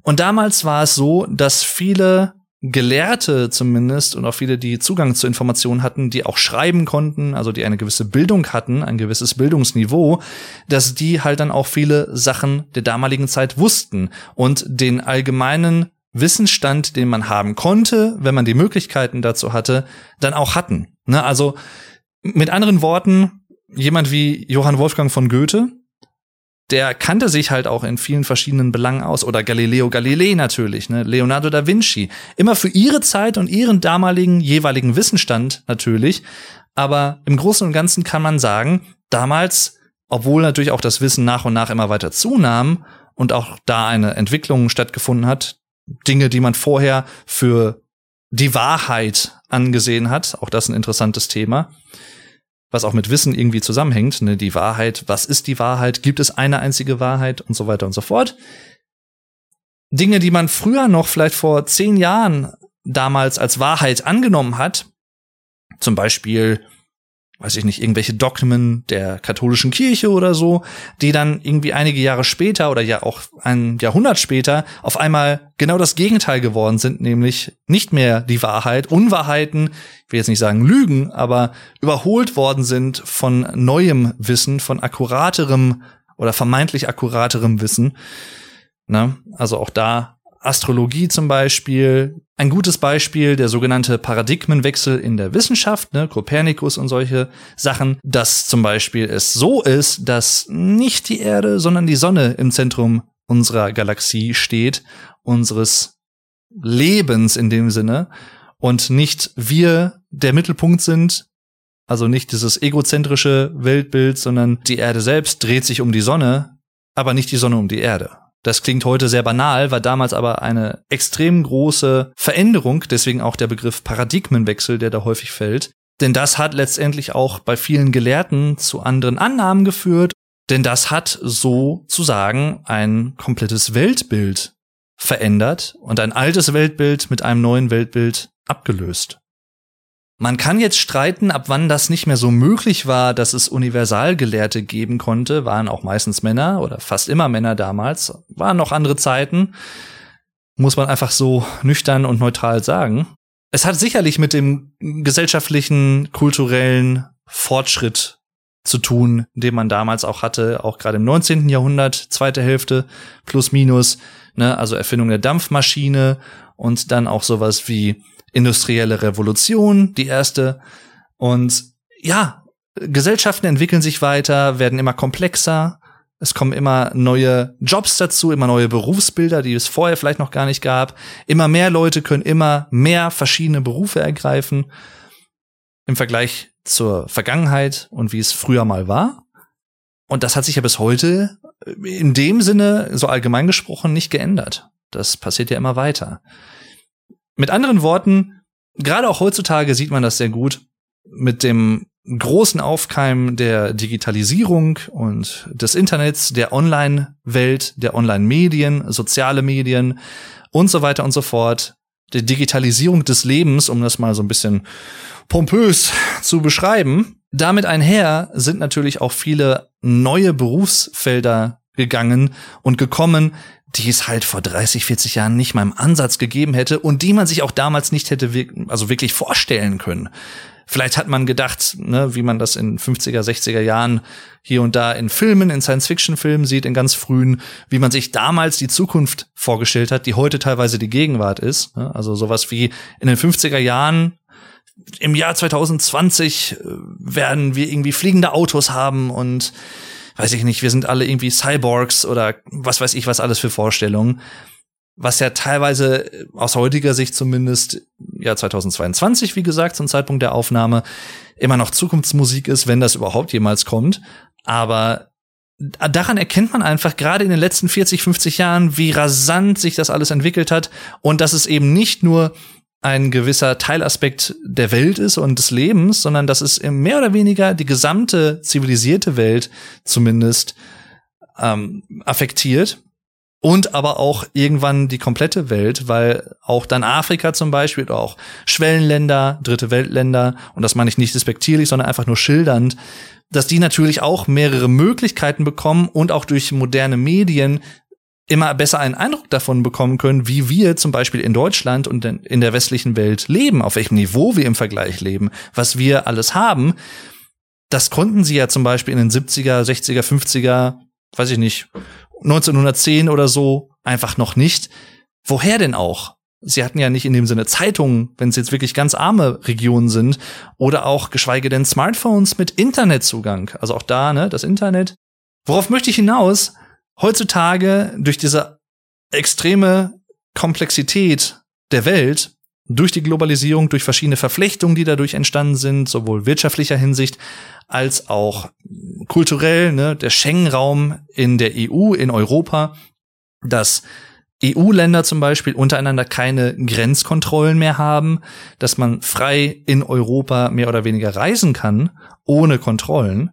Und damals war es so, dass viele Gelehrte zumindest und auch viele, die Zugang zu Informationen hatten, die auch schreiben konnten, also die eine gewisse Bildung hatten, ein gewisses Bildungsniveau, dass die halt dann auch viele Sachen der damaligen Zeit wussten und den allgemeinen Wissensstand, den man haben konnte, wenn man die Möglichkeiten dazu hatte, dann auch hatten. Ne? Also mit anderen Worten, jemand wie Johann Wolfgang von Goethe, der kannte sich halt auch in vielen verschiedenen Belangen aus. Oder Galileo Galilei natürlich, ne? Leonardo da Vinci. Immer für ihre Zeit und ihren damaligen jeweiligen Wissensstand natürlich. Aber im Großen und Ganzen kann man sagen, damals, obwohl natürlich auch das Wissen nach und nach immer weiter zunahm und auch da eine Entwicklung stattgefunden hat, Dinge, die man vorher für die Wahrheit angesehen hat. Auch das ein interessantes Thema, was auch mit Wissen irgendwie zusammenhängt. Ne? Die Wahrheit, was ist die Wahrheit? Gibt es eine einzige Wahrheit und so weiter und so fort? Dinge, die man früher noch vielleicht vor zehn Jahren damals als Wahrheit angenommen hat, zum Beispiel weiß ich nicht, irgendwelche Dogmen der katholischen Kirche oder so, die dann irgendwie einige Jahre später oder ja auch ein Jahrhundert später auf einmal genau das Gegenteil geworden sind, nämlich nicht mehr die Wahrheit, Unwahrheiten, ich will jetzt nicht sagen Lügen, aber überholt worden sind von neuem Wissen, von akkuraterem oder vermeintlich akkuraterem Wissen. Na, also auch da Astrologie zum Beispiel. Ein gutes Beispiel, der sogenannte Paradigmenwechsel in der Wissenschaft, ne, Kopernikus und solche Sachen, dass zum Beispiel es so ist, dass nicht die Erde, sondern die Sonne im Zentrum unserer Galaxie steht, unseres Lebens in dem Sinne, und nicht wir der Mittelpunkt sind, also nicht dieses egozentrische Weltbild, sondern die Erde selbst dreht sich um die Sonne, aber nicht die Sonne um die Erde. Das klingt heute sehr banal, war damals aber eine extrem große Veränderung, deswegen auch der Begriff Paradigmenwechsel, der da häufig fällt. Denn das hat letztendlich auch bei vielen Gelehrten zu anderen Annahmen geführt, denn das hat sozusagen ein komplettes Weltbild verändert und ein altes Weltbild mit einem neuen Weltbild abgelöst. Man kann jetzt streiten, ab wann das nicht mehr so möglich war, dass es Universalgelehrte geben konnte, waren auch meistens Männer oder fast immer Männer damals, waren noch andere Zeiten, muss man einfach so nüchtern und neutral sagen. Es hat sicherlich mit dem gesellschaftlichen, kulturellen Fortschritt zu tun, den man damals auch hatte, auch gerade im 19. Jahrhundert, zweite Hälfte, plus minus, ne, also Erfindung der Dampfmaschine und dann auch sowas wie industrielle Revolution, die erste. Und ja, Gesellschaften entwickeln sich weiter, werden immer komplexer. Es kommen immer neue Jobs dazu, immer neue Berufsbilder, die es vorher vielleicht noch gar nicht gab. Immer mehr Leute können immer mehr verschiedene Berufe ergreifen im Vergleich zur Vergangenheit und wie es früher mal war. Und das hat sich ja bis heute in dem Sinne, so allgemein gesprochen, nicht geändert. Das passiert ja immer weiter. Mit anderen Worten, gerade auch heutzutage sieht man das sehr gut mit dem großen Aufkeim der Digitalisierung und des Internets, der Online-Welt, der Online-Medien, soziale Medien und so weiter und so fort, der Digitalisierung des Lebens, um das mal so ein bisschen pompös zu beschreiben. Damit einher sind natürlich auch viele neue Berufsfelder gegangen und gekommen, die es halt vor 30, 40 Jahren nicht mal im Ansatz gegeben hätte und die man sich auch damals nicht hätte also wirklich vorstellen können. Vielleicht hat man gedacht, ne, wie man das in 50er, 60er Jahren hier und da in Filmen, in Science-Fiction-Filmen sieht, in ganz frühen, wie man sich damals die Zukunft vorgestellt hat, die heute teilweise die Gegenwart ist. Ne? Also sowas wie in den 50er Jahren im Jahr 2020 äh, werden wir irgendwie fliegende Autos haben und weiß ich nicht, wir sind alle irgendwie Cyborgs oder was weiß ich, was alles für Vorstellungen. Was ja teilweise äh, aus heutiger Sicht zumindest, ja 2022, wie gesagt, zum Zeitpunkt der Aufnahme, immer noch Zukunftsmusik ist, wenn das überhaupt jemals kommt. Aber daran erkennt man einfach gerade in den letzten 40, 50 Jahren, wie rasant sich das alles entwickelt hat und dass es eben nicht nur ein gewisser Teilaspekt der Welt ist und des Lebens, sondern dass es mehr oder weniger die gesamte zivilisierte Welt zumindest ähm, affektiert und aber auch irgendwann die komplette Welt, weil auch dann Afrika zum Beispiel auch Schwellenländer, dritte Weltländer, und das meine ich nicht despektierlich, sondern einfach nur schildernd, dass die natürlich auch mehrere Möglichkeiten bekommen und auch durch moderne Medien immer besser einen Eindruck davon bekommen können, wie wir zum Beispiel in Deutschland und in der westlichen Welt leben, auf welchem Niveau wir im Vergleich leben, was wir alles haben. Das konnten sie ja zum Beispiel in den 70er, 60er, 50er, weiß ich nicht, 1910 oder so einfach noch nicht. Woher denn auch? Sie hatten ja nicht in dem Sinne Zeitungen, wenn es jetzt wirklich ganz arme Regionen sind, oder auch geschweige denn Smartphones mit Internetzugang. Also auch da, ne, das Internet. Worauf möchte ich hinaus? Heutzutage durch diese extreme Komplexität der Welt, durch die Globalisierung, durch verschiedene Verflechtungen, die dadurch entstanden sind, sowohl wirtschaftlicher Hinsicht als auch kulturell, ne, der Schengen-Raum in der EU, in Europa, das EU-Länder zum Beispiel untereinander keine Grenzkontrollen mehr haben, dass man frei in Europa mehr oder weniger reisen kann, ohne Kontrollen.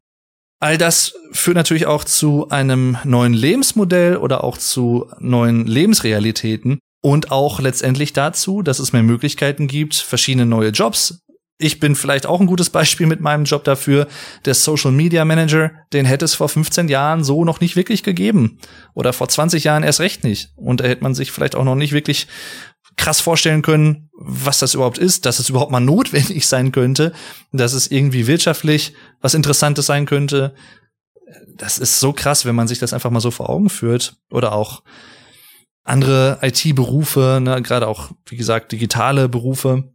All das führt natürlich auch zu einem neuen Lebensmodell oder auch zu neuen Lebensrealitäten und auch letztendlich dazu, dass es mehr Möglichkeiten gibt, verschiedene neue Jobs ich bin vielleicht auch ein gutes Beispiel mit meinem Job dafür. Der Social Media Manager, den hätte es vor 15 Jahren so noch nicht wirklich gegeben. Oder vor 20 Jahren erst recht nicht. Und da hätte man sich vielleicht auch noch nicht wirklich krass vorstellen können, was das überhaupt ist, dass es überhaupt mal notwendig sein könnte, dass es irgendwie wirtschaftlich was Interessantes sein könnte. Das ist so krass, wenn man sich das einfach mal so vor Augen führt. Oder auch andere IT-Berufe, ne, gerade auch, wie gesagt, digitale Berufe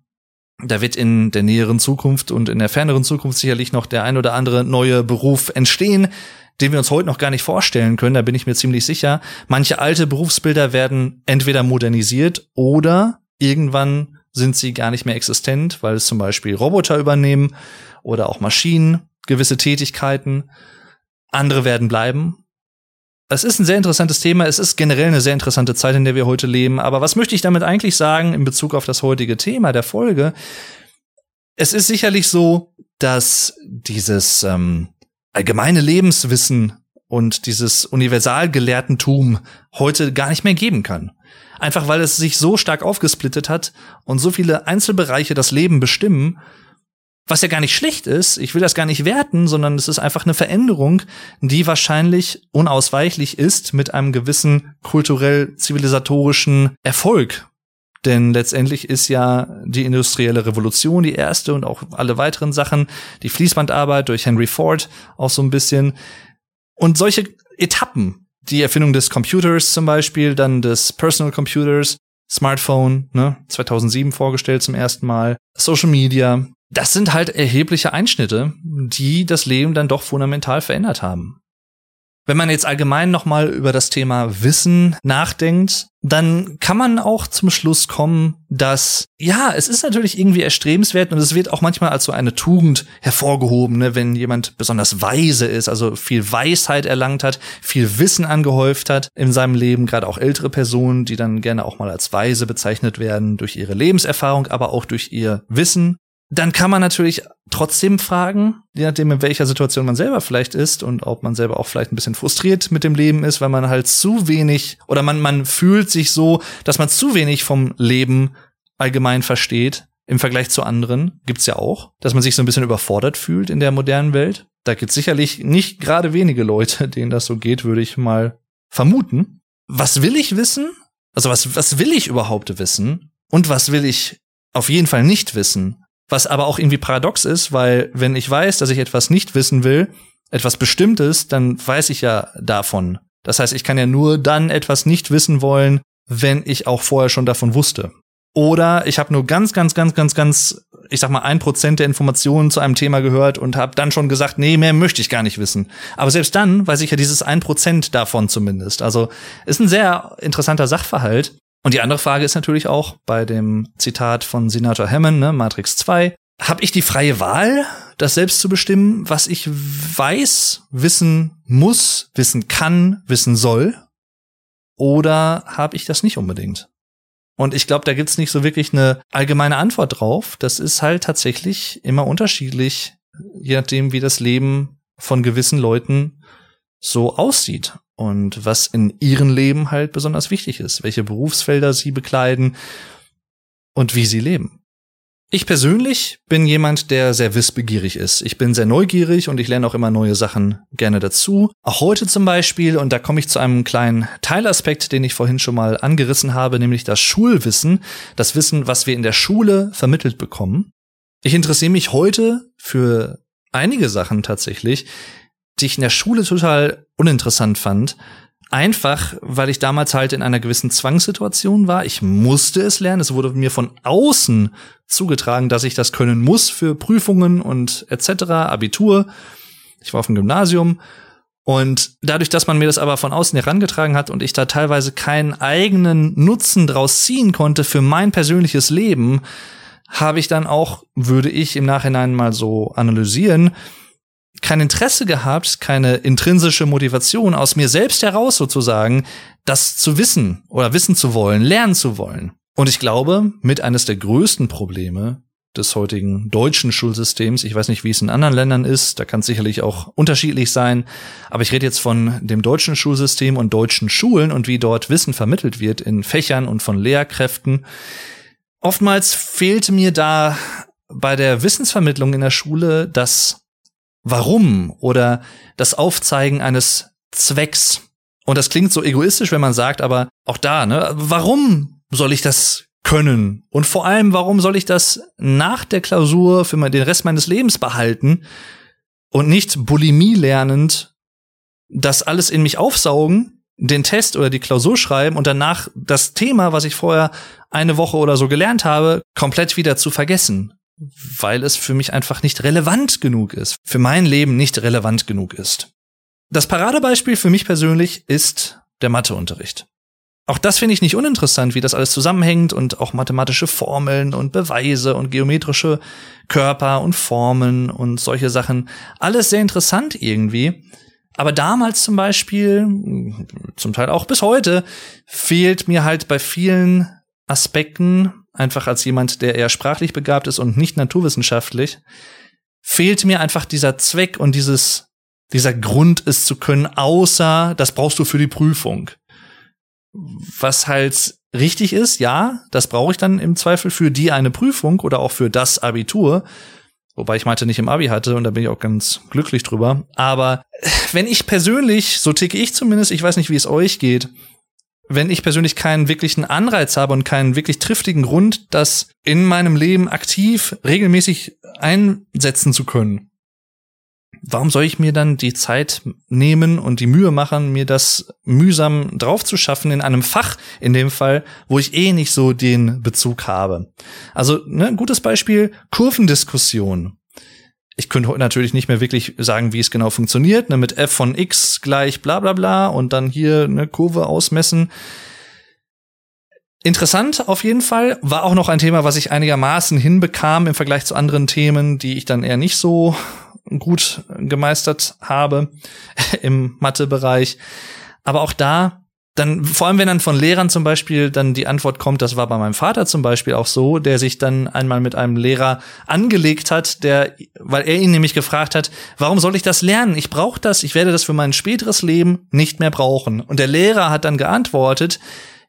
da wird in der näheren Zukunft und in der ferneren Zukunft sicherlich noch der ein oder andere neue Beruf entstehen, den wir uns heute noch gar nicht vorstellen können, da bin ich mir ziemlich sicher. Manche alte Berufsbilder werden entweder modernisiert oder irgendwann sind sie gar nicht mehr existent, weil es zum Beispiel Roboter übernehmen oder auch Maschinen gewisse Tätigkeiten. Andere werden bleiben es ist ein sehr interessantes Thema. Es ist generell eine sehr interessante Zeit, in der wir heute leben. Aber was möchte ich damit eigentlich sagen in Bezug auf das heutige Thema der Folge? Es ist sicherlich so, dass dieses ähm, allgemeine Lebenswissen und dieses Universalgelehrtentum heute gar nicht mehr geben kann. Einfach weil es sich so stark aufgesplittet hat und so viele Einzelbereiche das Leben bestimmen, was ja gar nicht schlecht ist, ich will das gar nicht werten, sondern es ist einfach eine Veränderung, die wahrscheinlich unausweichlich ist mit einem gewissen kulturell-zivilisatorischen Erfolg. Denn letztendlich ist ja die industrielle Revolution die erste und auch alle weiteren Sachen, die Fließbandarbeit durch Henry Ford auch so ein bisschen. Und solche Etappen, die Erfindung des Computers zum Beispiel, dann des Personal Computers, Smartphone, ne, 2007 vorgestellt zum ersten Mal, Social Media, das sind halt erhebliche Einschnitte, die das Leben dann doch fundamental verändert haben. Wenn man jetzt allgemein nochmal über das Thema Wissen nachdenkt, dann kann man auch zum Schluss kommen, dass, ja, es ist natürlich irgendwie erstrebenswert und es wird auch manchmal als so eine Tugend hervorgehoben, ne, wenn jemand besonders weise ist, also viel Weisheit erlangt hat, viel Wissen angehäuft hat in seinem Leben, gerade auch ältere Personen, die dann gerne auch mal als weise bezeichnet werden durch ihre Lebenserfahrung, aber auch durch ihr Wissen dann kann man natürlich trotzdem fragen, je nachdem, in welcher Situation man selber vielleicht ist und ob man selber auch vielleicht ein bisschen frustriert mit dem Leben ist, weil man halt zu wenig oder man, man fühlt sich so, dass man zu wenig vom Leben allgemein versteht im Vergleich zu anderen. Gibt's ja auch, dass man sich so ein bisschen überfordert fühlt in der modernen Welt. Da gibt's sicherlich nicht gerade wenige Leute, denen das so geht, würde ich mal vermuten. Was will ich wissen? Also was, was will ich überhaupt wissen? Und was will ich auf jeden Fall nicht wissen? Was aber auch irgendwie paradox ist, weil wenn ich weiß, dass ich etwas nicht wissen will, etwas Bestimmtes, dann weiß ich ja davon. Das heißt, ich kann ja nur dann etwas nicht wissen wollen, wenn ich auch vorher schon davon wusste. Oder ich habe nur ganz, ganz, ganz, ganz, ganz, ich sag mal, ein Prozent der Informationen zu einem Thema gehört und habe dann schon gesagt, nee, mehr möchte ich gar nicht wissen. Aber selbst dann weiß ich ja dieses ein Prozent davon zumindest. Also ist ein sehr interessanter Sachverhalt. Und die andere Frage ist natürlich auch bei dem Zitat von Senator Hammond, ne, Matrix 2, habe ich die freie Wahl, das selbst zu bestimmen, was ich weiß, wissen muss, wissen kann, wissen soll? Oder habe ich das nicht unbedingt? Und ich glaube, da gibt's nicht so wirklich eine allgemeine Antwort drauf. Das ist halt tatsächlich immer unterschiedlich, je nachdem, wie das Leben von gewissen Leuten so aussieht und was in ihrem Leben halt besonders wichtig ist, welche Berufsfelder sie bekleiden und wie sie leben. Ich persönlich bin jemand, der sehr wissbegierig ist. Ich bin sehr neugierig und ich lerne auch immer neue Sachen gerne dazu. Auch heute zum Beispiel, und da komme ich zu einem kleinen Teilaspekt, den ich vorhin schon mal angerissen habe, nämlich das Schulwissen, das Wissen, was wir in der Schule vermittelt bekommen. Ich interessiere mich heute für einige Sachen tatsächlich, die ich in der Schule total uninteressant fand. Einfach, weil ich damals halt in einer gewissen Zwangssituation war. Ich musste es lernen. Es wurde mir von außen zugetragen, dass ich das können muss für Prüfungen und etc., Abitur. Ich war auf dem Gymnasium. Und dadurch, dass man mir das aber von außen herangetragen hat und ich da teilweise keinen eigenen Nutzen draus ziehen konnte für mein persönliches Leben, habe ich dann auch, würde ich im Nachhinein mal so analysieren, kein Interesse gehabt, keine intrinsische Motivation aus mir selbst heraus sozusagen, das zu wissen oder wissen zu wollen, lernen zu wollen. Und ich glaube, mit eines der größten Probleme des heutigen deutschen Schulsystems. Ich weiß nicht, wie es in anderen Ländern ist. Da kann es sicherlich auch unterschiedlich sein. Aber ich rede jetzt von dem deutschen Schulsystem und deutschen Schulen und wie dort Wissen vermittelt wird in Fächern und von Lehrkräften. Oftmals fehlte mir da bei der Wissensvermittlung in der Schule das Warum oder das Aufzeigen eines Zwecks. Und das klingt so egoistisch, wenn man sagt, aber auch da, ne, warum soll ich das können? Und vor allem, warum soll ich das nach der Klausur für den Rest meines Lebens behalten und nicht Bulimie lernend das alles in mich aufsaugen, den Test oder die Klausur schreiben und danach das Thema, was ich vorher eine Woche oder so gelernt habe, komplett wieder zu vergessen? Weil es für mich einfach nicht relevant genug ist, für mein Leben nicht relevant genug ist. Das Paradebeispiel für mich persönlich ist der Matheunterricht. Auch das finde ich nicht uninteressant, wie das alles zusammenhängt und auch mathematische Formeln und Beweise und geometrische Körper und Formen und solche Sachen. Alles sehr interessant irgendwie. Aber damals zum Beispiel, zum Teil auch bis heute, fehlt mir halt bei vielen Aspekten einfach als jemand, der eher sprachlich begabt ist und nicht naturwissenschaftlich, fehlt mir einfach dieser Zweck und dieses, dieser Grund, es zu können, außer das brauchst du für die Prüfung. Was halt richtig ist, ja, das brauche ich dann im Zweifel für die eine Prüfung oder auch für das Abitur. Wobei ich meinte nicht im Abi hatte und da bin ich auch ganz glücklich drüber. Aber wenn ich persönlich, so ticke ich zumindest, ich weiß nicht, wie es euch geht, wenn ich persönlich keinen wirklichen Anreiz habe und keinen wirklich triftigen Grund, das in meinem Leben aktiv, regelmäßig einsetzen zu können. Warum soll ich mir dann die Zeit nehmen und die Mühe machen, mir das mühsam drauf zu schaffen in einem Fach, in dem Fall, wo ich eh nicht so den Bezug habe? Also, ne, gutes Beispiel, Kurvendiskussion ich könnte heute natürlich nicht mehr wirklich sagen, wie es genau funktioniert, ne, mit f von x gleich bla bla bla und dann hier eine Kurve ausmessen. Interessant auf jeden Fall. War auch noch ein Thema, was ich einigermaßen hinbekam im Vergleich zu anderen Themen, die ich dann eher nicht so gut gemeistert habe im Mathebereich. Aber auch da dann, vor allem wenn dann von Lehrern zum Beispiel dann die Antwort kommt, das war bei meinem Vater zum Beispiel auch so, der sich dann einmal mit einem Lehrer angelegt hat, der, weil er ihn nämlich gefragt hat, warum soll ich das lernen? Ich brauche das, ich werde das für mein späteres Leben nicht mehr brauchen. Und der Lehrer hat dann geantwortet,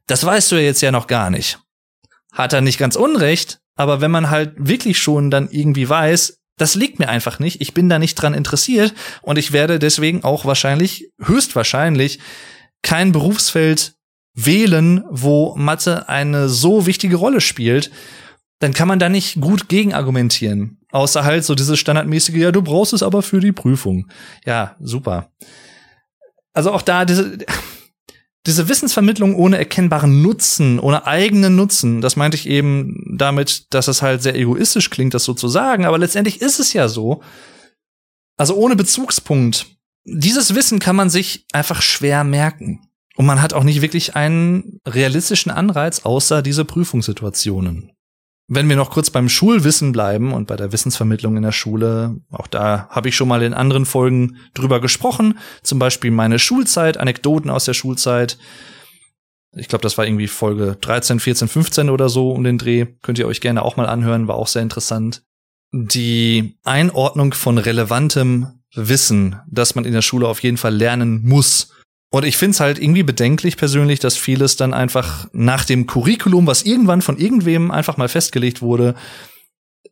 das weißt du ja jetzt ja noch gar nicht. Hat er nicht ganz unrecht, aber wenn man halt wirklich schon dann irgendwie weiß, das liegt mir einfach nicht, ich bin da nicht dran interessiert und ich werde deswegen auch wahrscheinlich, höchstwahrscheinlich, kein Berufsfeld wählen, wo Mathe eine so wichtige Rolle spielt, dann kann man da nicht gut gegen argumentieren. Außer halt so dieses standardmäßige, ja, du brauchst es aber für die Prüfung. Ja, super. Also auch da diese, diese Wissensvermittlung ohne erkennbaren Nutzen, ohne eigenen Nutzen, das meinte ich eben damit, dass es halt sehr egoistisch klingt, das so zu sagen, aber letztendlich ist es ja so. Also ohne Bezugspunkt dieses Wissen kann man sich einfach schwer merken. Und man hat auch nicht wirklich einen realistischen Anreiz, außer diese Prüfungssituationen. Wenn wir noch kurz beim Schulwissen bleiben und bei der Wissensvermittlung in der Schule, auch da habe ich schon mal in anderen Folgen drüber gesprochen, zum Beispiel meine Schulzeit, Anekdoten aus der Schulzeit. Ich glaube, das war irgendwie Folge 13, 14, 15 oder so um den Dreh. Könnt ihr euch gerne auch mal anhören, war auch sehr interessant. Die Einordnung von relevantem Wissen, das man in der Schule auf jeden Fall lernen muss. Und ich finde es halt irgendwie bedenklich persönlich, dass vieles dann einfach nach dem Curriculum, was irgendwann von irgendwem einfach mal festgelegt wurde,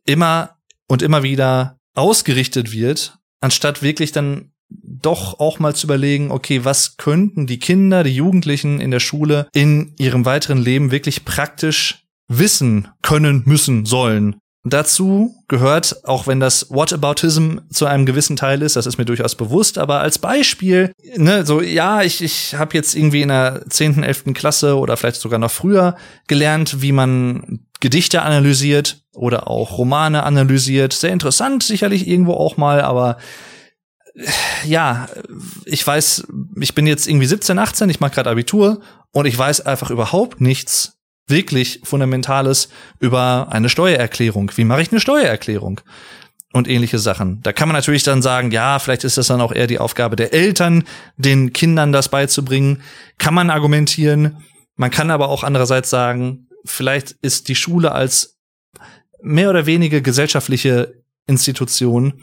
immer und immer wieder ausgerichtet wird, anstatt wirklich dann doch auch mal zu überlegen, okay, was könnten die Kinder, die Jugendlichen in der Schule in ihrem weiteren Leben wirklich praktisch wissen können, müssen, sollen. Dazu gehört, auch wenn das Whataboutism zu einem gewissen Teil ist, das ist mir durchaus bewusst, aber als Beispiel, ne, so, ja, ich, ich habe jetzt irgendwie in der zehnten, elften Klasse oder vielleicht sogar noch früher gelernt, wie man Gedichte analysiert oder auch Romane analysiert. Sehr interessant, sicherlich irgendwo auch mal, aber ja, ich weiß, ich bin jetzt irgendwie 17, 18, ich mache gerade Abitur und ich weiß einfach überhaupt nichts wirklich Fundamentales über eine Steuererklärung. Wie mache ich eine Steuererklärung? und ähnliche Sachen. Da kann man natürlich dann sagen, ja, vielleicht ist das dann auch eher die Aufgabe der Eltern, den Kindern das beizubringen. Kann man argumentieren. Man kann aber auch andererseits sagen, vielleicht ist die Schule als mehr oder weniger gesellschaftliche Institution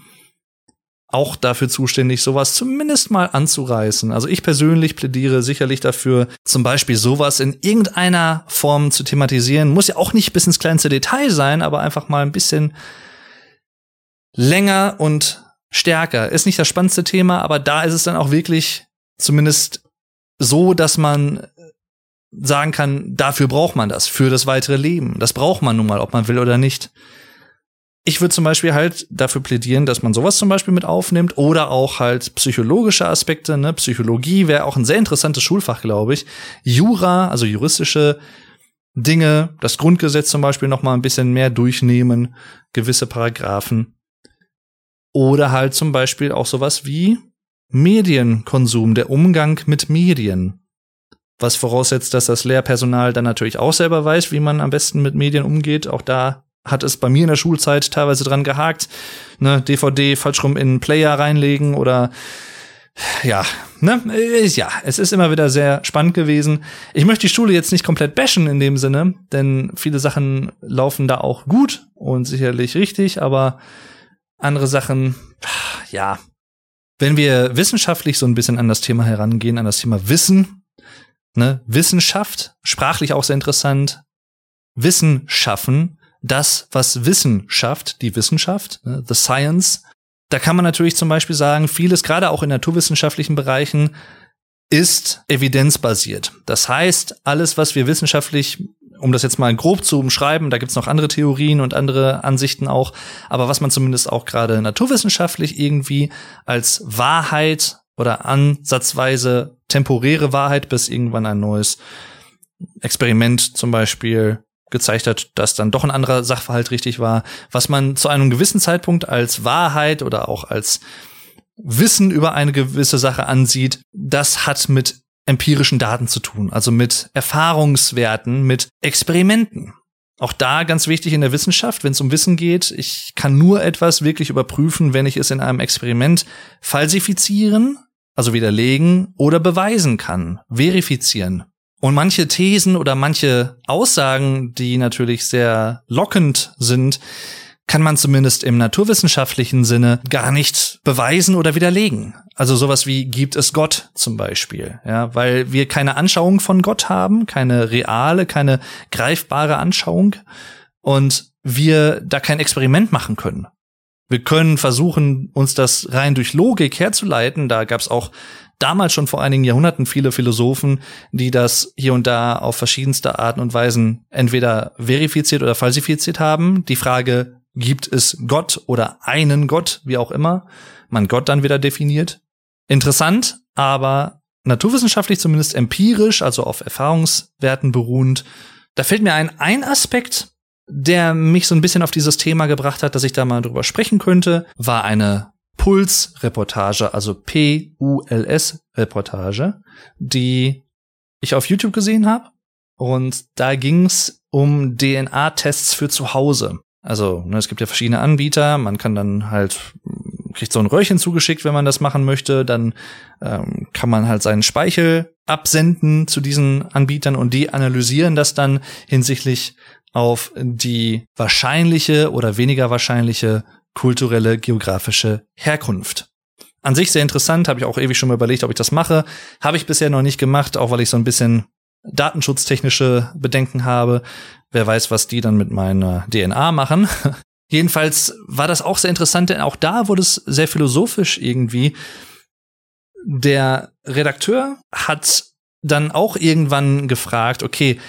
auch dafür zuständig, sowas zumindest mal anzureißen. Also ich persönlich plädiere sicherlich dafür, zum Beispiel sowas in irgendeiner Form zu thematisieren. Muss ja auch nicht bis ins kleinste Detail sein, aber einfach mal ein bisschen länger und stärker. Ist nicht das spannendste Thema, aber da ist es dann auch wirklich zumindest so, dass man sagen kann, dafür braucht man das, für das weitere Leben. Das braucht man nun mal, ob man will oder nicht. Ich würde zum Beispiel halt dafür plädieren, dass man sowas zum Beispiel mit aufnimmt oder auch halt psychologische Aspekte. Ne? Psychologie wäre auch ein sehr interessantes Schulfach, glaube ich. Jura, also juristische Dinge, das Grundgesetz zum Beispiel noch mal ein bisschen mehr durchnehmen, gewisse Paragraphen. Oder halt zum Beispiel auch sowas wie Medienkonsum, der Umgang mit Medien. Was voraussetzt, dass das Lehrpersonal dann natürlich auch selber weiß, wie man am besten mit Medien umgeht. Auch da hat es bei mir in der Schulzeit teilweise dran gehakt. Ne, DVD falsch rum in Player reinlegen oder ja, ne, ja, es ist immer wieder sehr spannend gewesen. Ich möchte die Schule jetzt nicht komplett bashen in dem Sinne, denn viele Sachen laufen da auch gut und sicherlich richtig, aber andere Sachen, ja. Wenn wir wissenschaftlich so ein bisschen an das Thema herangehen, an das Thema Wissen, ne, Wissenschaft, sprachlich auch sehr interessant, Wissen schaffen, das, was Wissen schafft, die Wissenschaft, ne, the science, da kann man natürlich zum Beispiel sagen, vieles, gerade auch in naturwissenschaftlichen Bereichen, ist evidenzbasiert. Das heißt, alles, was wir wissenschaftlich, um das jetzt mal grob zu umschreiben, da gibt's noch andere Theorien und andere Ansichten auch, aber was man zumindest auch gerade naturwissenschaftlich irgendwie als Wahrheit oder ansatzweise temporäre Wahrheit, bis irgendwann ein neues Experiment zum Beispiel gezeigt hat, dass dann doch ein anderer Sachverhalt richtig war, was man zu einem gewissen Zeitpunkt als Wahrheit oder auch als Wissen über eine gewisse Sache ansieht, das hat mit empirischen Daten zu tun, also mit Erfahrungswerten, mit Experimenten. Auch da ganz wichtig in der Wissenschaft, wenn es um Wissen geht, ich kann nur etwas wirklich überprüfen, wenn ich es in einem Experiment falsifizieren, also widerlegen oder beweisen kann, verifizieren. Und manche Thesen oder manche Aussagen, die natürlich sehr lockend sind, kann man zumindest im naturwissenschaftlichen Sinne gar nicht beweisen oder widerlegen. Also sowas wie gibt es Gott zum Beispiel, ja, weil wir keine Anschauung von Gott haben, keine reale, keine greifbare Anschauung und wir da kein Experiment machen können. Wir können versuchen, uns das rein durch Logik herzuleiten. Da gab es auch damals schon vor einigen Jahrhunderten viele Philosophen, die das hier und da auf verschiedenste Arten und Weisen entweder verifiziert oder falsifiziert haben. Die Frage, gibt es Gott oder einen Gott, wie auch immer, man Gott dann wieder definiert. Interessant, aber naturwissenschaftlich zumindest empirisch, also auf Erfahrungswerten beruhend. Da fällt mir ein, ein Aspekt, der mich so ein bisschen auf dieses Thema gebracht hat, dass ich da mal drüber sprechen könnte, war eine Puls-Reportage, also P-U-L-S-Reportage, die ich auf YouTube gesehen habe. Und da ging's um DNA-Tests für zu Hause. Also, ne, es gibt ja verschiedene Anbieter, man kann dann halt, kriegt so ein Röhrchen zugeschickt, wenn man das machen möchte, dann ähm, kann man halt seinen Speichel absenden zu diesen Anbietern und die analysieren das dann hinsichtlich auf die wahrscheinliche oder weniger wahrscheinliche kulturelle, geografische Herkunft. An sich sehr interessant, habe ich auch ewig schon mal überlegt, ob ich das mache. Habe ich bisher noch nicht gemacht, auch weil ich so ein bisschen datenschutztechnische Bedenken habe. Wer weiß, was die dann mit meiner DNA machen. Jedenfalls war das auch sehr interessant, denn auch da wurde es sehr philosophisch irgendwie. Der Redakteur hat dann auch irgendwann gefragt, okay,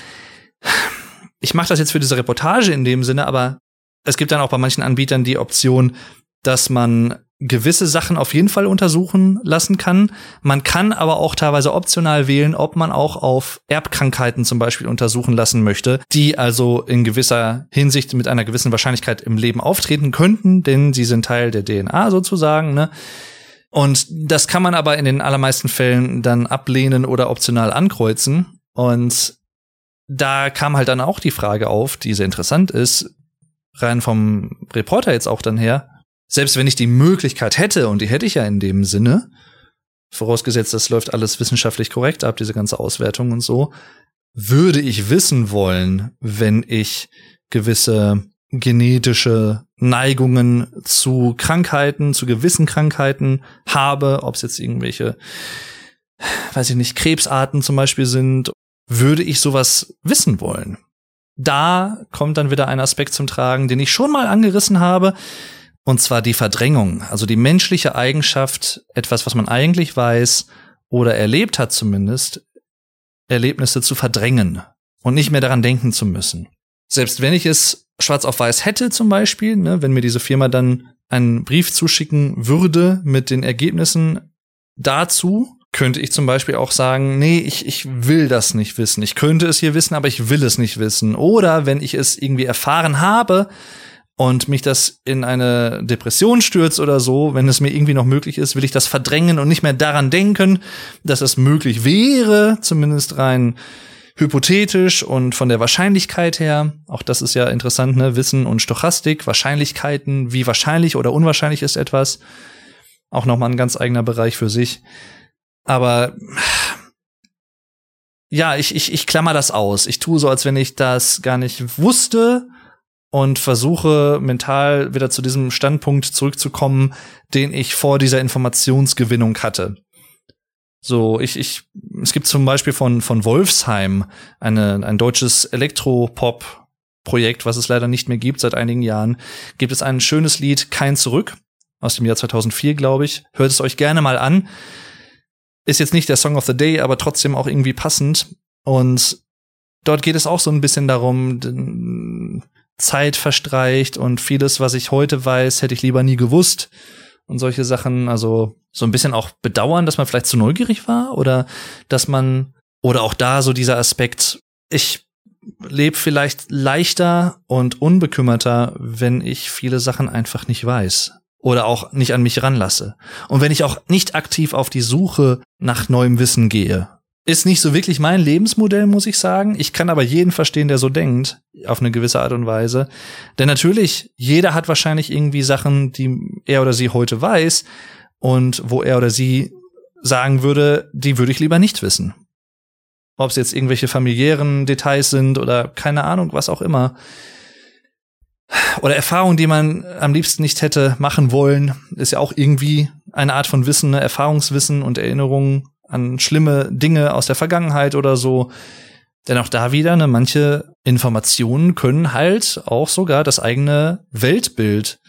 ich mache das jetzt für diese Reportage in dem Sinne, aber es gibt dann auch bei manchen Anbietern die Option, dass man gewisse Sachen auf jeden Fall untersuchen lassen kann. Man kann aber auch teilweise optional wählen, ob man auch auf Erbkrankheiten zum Beispiel untersuchen lassen möchte, die also in gewisser Hinsicht mit einer gewissen Wahrscheinlichkeit im Leben auftreten könnten, denn sie sind Teil der DNA sozusagen. Ne? Und das kann man aber in den allermeisten Fällen dann ablehnen oder optional ankreuzen. Und da kam halt dann auch die Frage auf, die sehr interessant ist, rein vom Reporter jetzt auch dann her, selbst wenn ich die Möglichkeit hätte, und die hätte ich ja in dem Sinne, vorausgesetzt, das läuft alles wissenschaftlich korrekt ab, diese ganze Auswertung und so, würde ich wissen wollen, wenn ich gewisse genetische Neigungen zu Krankheiten, zu gewissen Krankheiten habe, ob es jetzt irgendwelche, weiß ich nicht, Krebsarten zum Beispiel sind, würde ich sowas wissen wollen. Da kommt dann wieder ein Aspekt zum Tragen, den ich schon mal angerissen habe, und zwar die Verdrängung, also die menschliche Eigenschaft, etwas, was man eigentlich weiß oder erlebt hat zumindest, Erlebnisse zu verdrängen und nicht mehr daran denken zu müssen. Selbst wenn ich es schwarz auf weiß hätte zum Beispiel, ne, wenn mir diese Firma dann einen Brief zuschicken würde mit den Ergebnissen dazu, könnte ich zum Beispiel auch sagen, nee, ich, ich will das nicht wissen. Ich könnte es hier wissen, aber ich will es nicht wissen. Oder wenn ich es irgendwie erfahren habe und mich das in eine Depression stürzt oder so, wenn es mir irgendwie noch möglich ist, will ich das verdrängen und nicht mehr daran denken, dass es möglich wäre, zumindest rein hypothetisch und von der Wahrscheinlichkeit her, auch das ist ja interessant, ne, Wissen und Stochastik, Wahrscheinlichkeiten, wie wahrscheinlich oder unwahrscheinlich ist etwas, auch nochmal ein ganz eigener Bereich für sich. Aber ja, ich, ich, ich klammer das aus. Ich tue so, als wenn ich das gar nicht wusste und versuche mental wieder zu diesem Standpunkt zurückzukommen, den ich vor dieser Informationsgewinnung hatte. So, ich, ich, es gibt zum Beispiel von, von Wolfsheim eine, ein deutsches Elektropop-Projekt, was es leider nicht mehr gibt seit einigen Jahren, gibt es ein schönes Lied Kein Zurück aus dem Jahr 2004, glaube ich. Hört es euch gerne mal an. Ist jetzt nicht der Song of the Day, aber trotzdem auch irgendwie passend. Und dort geht es auch so ein bisschen darum, Zeit verstreicht und vieles, was ich heute weiß, hätte ich lieber nie gewusst und solche Sachen. Also so ein bisschen auch bedauern, dass man vielleicht zu neugierig war oder dass man oder auch da so dieser Aspekt, ich lebe vielleicht leichter und unbekümmerter, wenn ich viele Sachen einfach nicht weiß oder auch nicht an mich ranlasse. Und wenn ich auch nicht aktiv auf die Suche nach neuem Wissen gehe. Ist nicht so wirklich mein Lebensmodell, muss ich sagen. Ich kann aber jeden verstehen, der so denkt, auf eine gewisse Art und Weise. Denn natürlich, jeder hat wahrscheinlich irgendwie Sachen, die er oder sie heute weiß und wo er oder sie sagen würde, die würde ich lieber nicht wissen. Ob es jetzt irgendwelche familiären Details sind oder keine Ahnung, was auch immer oder Erfahrungen, die man am liebsten nicht hätte machen wollen, ist ja auch irgendwie eine Art von Wissen, ne? Erfahrungswissen und Erinnerungen an schlimme Dinge aus der Vergangenheit oder so. Denn auch da wieder, ne, manche Informationen können halt auch sogar das eigene Weltbild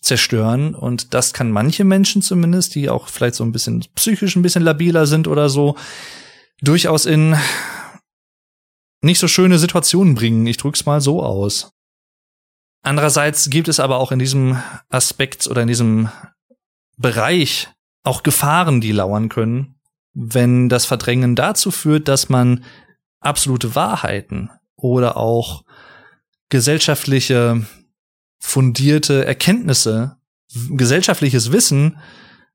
zerstören. Und das kann manche Menschen zumindest, die auch vielleicht so ein bisschen psychisch ein bisschen labiler sind oder so, durchaus in nicht so schöne Situationen bringen. Ich drück's mal so aus. Andererseits gibt es aber auch in diesem Aspekt oder in diesem Bereich auch Gefahren, die lauern können, wenn das Verdrängen dazu führt, dass man absolute Wahrheiten oder auch gesellschaftliche fundierte Erkenntnisse, gesellschaftliches Wissen,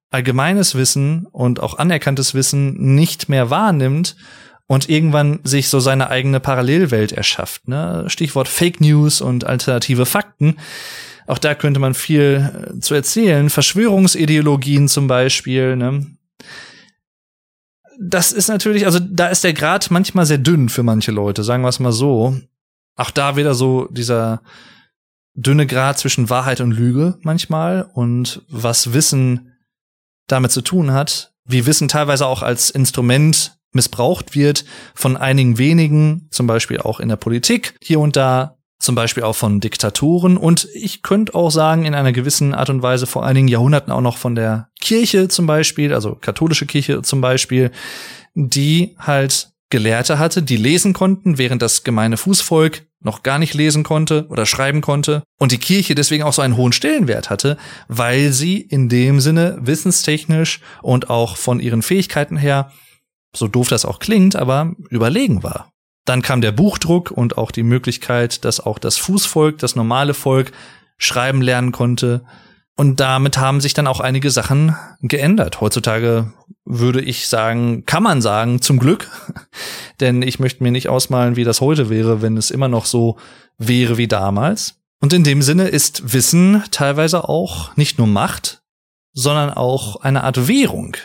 allgemeines Wissen und auch anerkanntes Wissen nicht mehr wahrnimmt und irgendwann sich so seine eigene Parallelwelt erschafft. Ne? Stichwort Fake News und alternative Fakten. Auch da könnte man viel äh, zu erzählen. Verschwörungsideologien zum Beispiel. Ne? Das ist natürlich, also da ist der Grad manchmal sehr dünn für manche Leute, sagen wir es mal so. Auch da wieder so dieser dünne Grad zwischen Wahrheit und Lüge manchmal und was Wissen damit zu tun hat, wie Wissen teilweise auch als Instrument missbraucht wird von einigen wenigen, zum Beispiel auch in der Politik hier und da, zum Beispiel auch von Diktaturen und ich könnte auch sagen, in einer gewissen Art und Weise vor einigen Jahrhunderten auch noch von der Kirche zum Beispiel, also katholische Kirche zum Beispiel, die halt Gelehrte hatte, die lesen konnten, während das gemeine Fußvolk noch gar nicht lesen konnte oder schreiben konnte und die Kirche deswegen auch so einen hohen Stellenwert hatte, weil sie in dem Sinne wissenstechnisch und auch von ihren Fähigkeiten her so doof das auch klingt, aber überlegen war. Dann kam der Buchdruck und auch die Möglichkeit, dass auch das Fußvolk, das normale Volk schreiben lernen konnte. Und damit haben sich dann auch einige Sachen geändert. Heutzutage würde ich sagen, kann man sagen, zum Glück. Denn ich möchte mir nicht ausmalen, wie das heute wäre, wenn es immer noch so wäre wie damals. Und in dem Sinne ist Wissen teilweise auch nicht nur Macht, sondern auch eine Art Währung.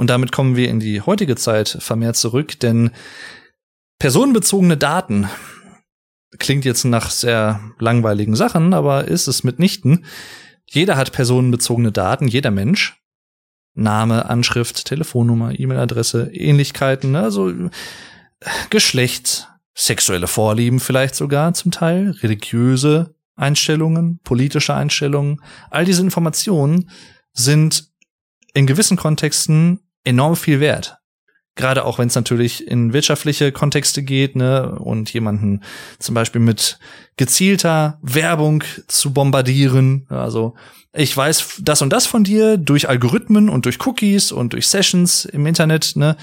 Und damit kommen wir in die heutige Zeit vermehrt zurück, denn personenbezogene Daten klingt jetzt nach sehr langweiligen Sachen, aber ist es mitnichten. Jeder hat personenbezogene Daten, jeder Mensch. Name, Anschrift, Telefonnummer, E-Mail-Adresse, Ähnlichkeiten, also Geschlecht, sexuelle Vorlieben vielleicht sogar zum Teil, religiöse Einstellungen, politische Einstellungen. All diese Informationen sind in gewissen Kontexten enorm viel wert. Gerade auch wenn es natürlich in wirtschaftliche Kontexte geht, ne, und jemanden zum Beispiel mit gezielter Werbung zu bombardieren. Also ich weiß das und das von dir durch Algorithmen und durch Cookies und durch Sessions im Internet, ne,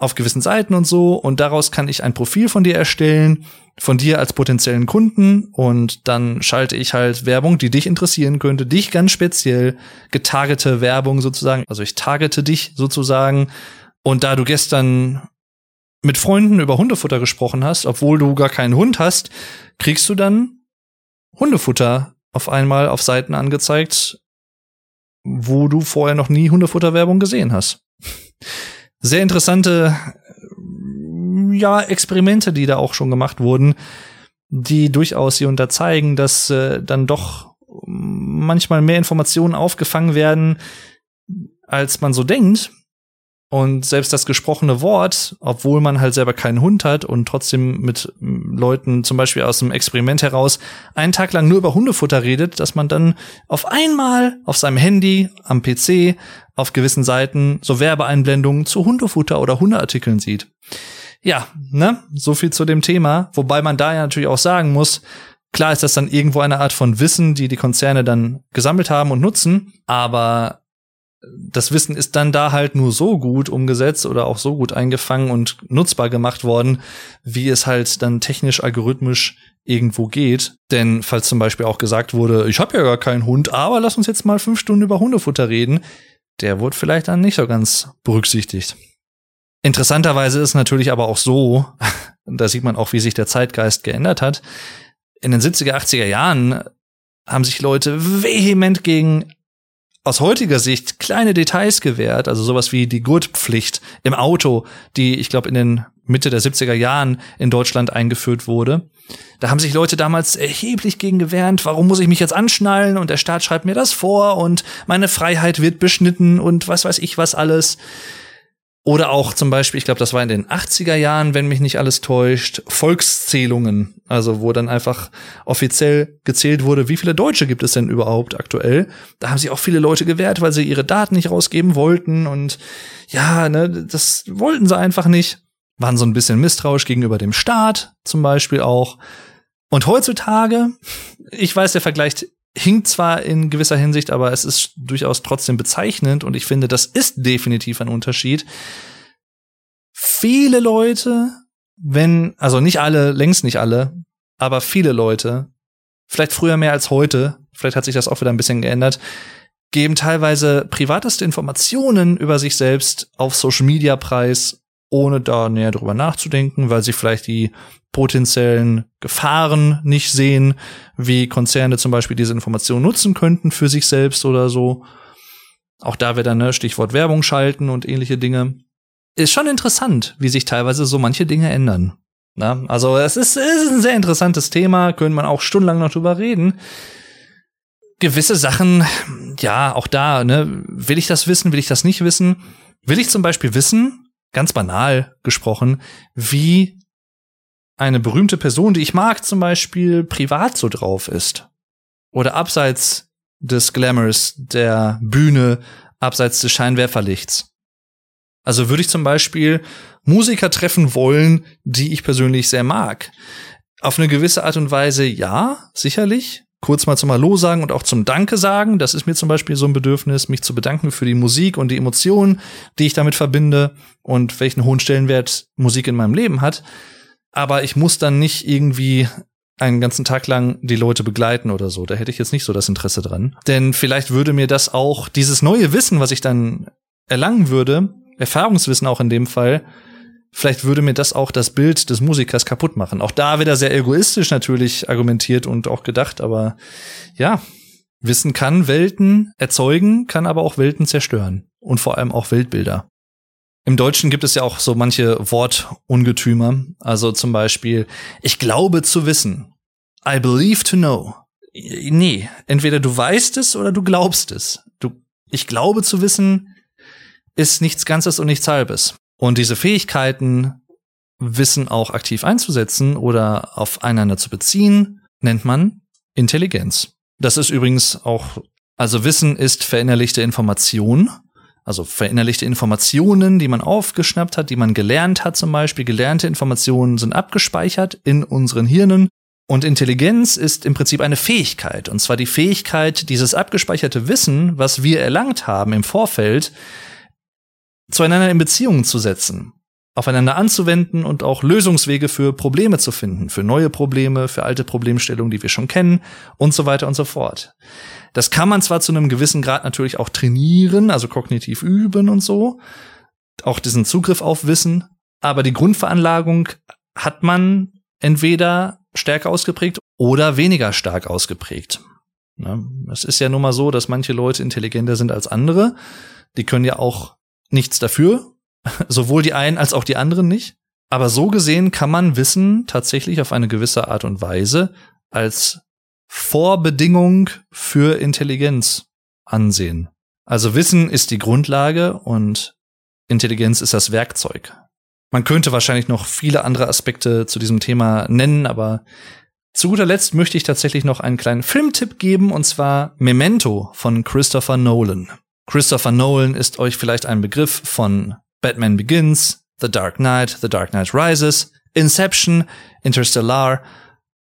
auf gewissen Seiten und so. Und daraus kann ich ein Profil von dir erstellen, von dir als potenziellen Kunden. Und dann schalte ich halt Werbung, die dich interessieren könnte, dich ganz speziell, getargete Werbung sozusagen. Also ich targete dich sozusagen und da du gestern mit Freunden über Hundefutter gesprochen hast, obwohl du gar keinen Hund hast, kriegst du dann Hundefutter auf einmal auf Seiten angezeigt, wo du vorher noch nie Hundefutterwerbung gesehen hast. Sehr interessante, ja, Experimente, die da auch schon gemacht wurden, die durchaus hier unterzeigen, dass äh, dann doch manchmal mehr Informationen aufgefangen werden, als man so denkt. Und selbst das gesprochene Wort, obwohl man halt selber keinen Hund hat und trotzdem mit Leuten zum Beispiel aus dem Experiment heraus einen Tag lang nur über Hundefutter redet, dass man dann auf einmal auf seinem Handy, am PC, auf gewissen Seiten so Werbeeinblendungen zu Hundefutter oder Hundeartikeln sieht. Ja, ne, so viel zu dem Thema. Wobei man da ja natürlich auch sagen muss, klar ist das dann irgendwo eine Art von Wissen, die die Konzerne dann gesammelt haben und nutzen, aber das Wissen ist dann da halt nur so gut umgesetzt oder auch so gut eingefangen und nutzbar gemacht worden, wie es halt dann technisch algorithmisch irgendwo geht. Denn falls zum Beispiel auch gesagt wurde, ich habe ja gar keinen Hund, aber lass uns jetzt mal fünf Stunden über Hundefutter reden, der wurde vielleicht dann nicht so ganz berücksichtigt. Interessanterweise ist natürlich aber auch so, da sieht man auch, wie sich der Zeitgeist geändert hat. In den 70er, 80er Jahren haben sich Leute vehement gegen aus heutiger Sicht kleine Details gewährt, also sowas wie die Gurtpflicht im Auto, die ich glaube in den Mitte der 70er Jahren in Deutschland eingeführt wurde. Da haben sich Leute damals erheblich gegen gewehrt, warum muss ich mich jetzt anschnallen und der Staat schreibt mir das vor und meine Freiheit wird beschnitten und was weiß ich was alles. Oder auch zum Beispiel, ich glaube, das war in den 80er Jahren, wenn mich nicht alles täuscht, Volkszählungen. Also wo dann einfach offiziell gezählt wurde, wie viele Deutsche gibt es denn überhaupt aktuell. Da haben sich auch viele Leute gewehrt, weil sie ihre Daten nicht rausgeben wollten. Und ja, ne, das wollten sie einfach nicht. Waren so ein bisschen misstrauisch gegenüber dem Staat zum Beispiel auch. Und heutzutage, ich weiß, der Vergleich hinkt zwar in gewisser Hinsicht, aber es ist durchaus trotzdem bezeichnend und ich finde, das ist definitiv ein Unterschied. Viele Leute, wenn, also nicht alle, längst nicht alle, aber viele Leute, vielleicht früher mehr als heute, vielleicht hat sich das auch wieder ein bisschen geändert, geben teilweise privateste Informationen über sich selbst auf Social Media preis, ohne da näher drüber nachzudenken, weil sie vielleicht die potenziellen Gefahren nicht sehen, wie Konzerne zum Beispiel diese Informationen nutzen könnten für sich selbst oder so. Auch da wird dann ne, Stichwort Werbung schalten und ähnliche Dinge. Ist schon interessant, wie sich teilweise so manche Dinge ändern. Na, also es ist, ist ein sehr interessantes Thema, könnte man auch stundenlang noch drüber reden. Gewisse Sachen, ja, auch da, ne, will ich das wissen, will ich das nicht wissen? Will ich zum Beispiel wissen, ganz banal gesprochen, wie eine berühmte Person, die ich mag, zum Beispiel privat so drauf ist. Oder abseits des Glamours, der Bühne, abseits des Scheinwerferlichts. Also würde ich zum Beispiel Musiker treffen wollen, die ich persönlich sehr mag. Auf eine gewisse Art und Weise ja, sicherlich. Kurz mal zum Hallo sagen und auch zum Danke sagen. Das ist mir zum Beispiel so ein Bedürfnis, mich zu bedanken für die Musik und die Emotionen, die ich damit verbinde und welchen hohen Stellenwert Musik in meinem Leben hat aber ich muss dann nicht irgendwie einen ganzen Tag lang die Leute begleiten oder so. Da hätte ich jetzt nicht so das Interesse dran. Denn vielleicht würde mir das auch, dieses neue Wissen, was ich dann erlangen würde, Erfahrungswissen auch in dem Fall, vielleicht würde mir das auch das Bild des Musikers kaputt machen. Auch da wieder sehr egoistisch natürlich argumentiert und auch gedacht, aber ja, Wissen kann Welten erzeugen, kann aber auch Welten zerstören und vor allem auch Weltbilder. Im Deutschen gibt es ja auch so manche Wortungetümer, also zum Beispiel, ich glaube zu wissen. I believe to know. Nee, entweder du weißt es oder du glaubst es. Du, ich glaube zu wissen ist nichts Ganzes und nichts Halbes. Und diese Fähigkeiten, Wissen auch aktiv einzusetzen oder aufeinander zu beziehen, nennt man Intelligenz. Das ist übrigens auch, also Wissen ist verinnerlichte Information, also verinnerlichte Informationen, die man aufgeschnappt hat, die man gelernt hat zum Beispiel. Gelernte Informationen sind abgespeichert in unseren Hirnen. Und Intelligenz ist im Prinzip eine Fähigkeit. Und zwar die Fähigkeit, dieses abgespeicherte Wissen, was wir erlangt haben im Vorfeld, zueinander in Beziehungen zu setzen, aufeinander anzuwenden und auch Lösungswege für Probleme zu finden, für neue Probleme, für alte Problemstellungen, die wir schon kennen und so weiter und so fort. Das kann man zwar zu einem gewissen Grad natürlich auch trainieren, also kognitiv üben und so, auch diesen Zugriff auf Wissen, aber die Grundveranlagung hat man entweder stärker ausgeprägt oder weniger stark ausgeprägt. Es ist ja nun mal so, dass manche Leute intelligenter sind als andere. Die können ja auch nichts dafür, sowohl die einen als auch die anderen nicht. Aber so gesehen kann man Wissen tatsächlich auf eine gewisse Art und Weise als Vorbedingung für Intelligenz ansehen. Also Wissen ist die Grundlage und Intelligenz ist das Werkzeug. Man könnte wahrscheinlich noch viele andere Aspekte zu diesem Thema nennen, aber zu guter Letzt möchte ich tatsächlich noch einen kleinen Filmtipp geben, und zwar Memento von Christopher Nolan. Christopher Nolan ist euch vielleicht ein Begriff von Batman Begins, The Dark Knight, The Dark Knight Rises, Inception, Interstellar,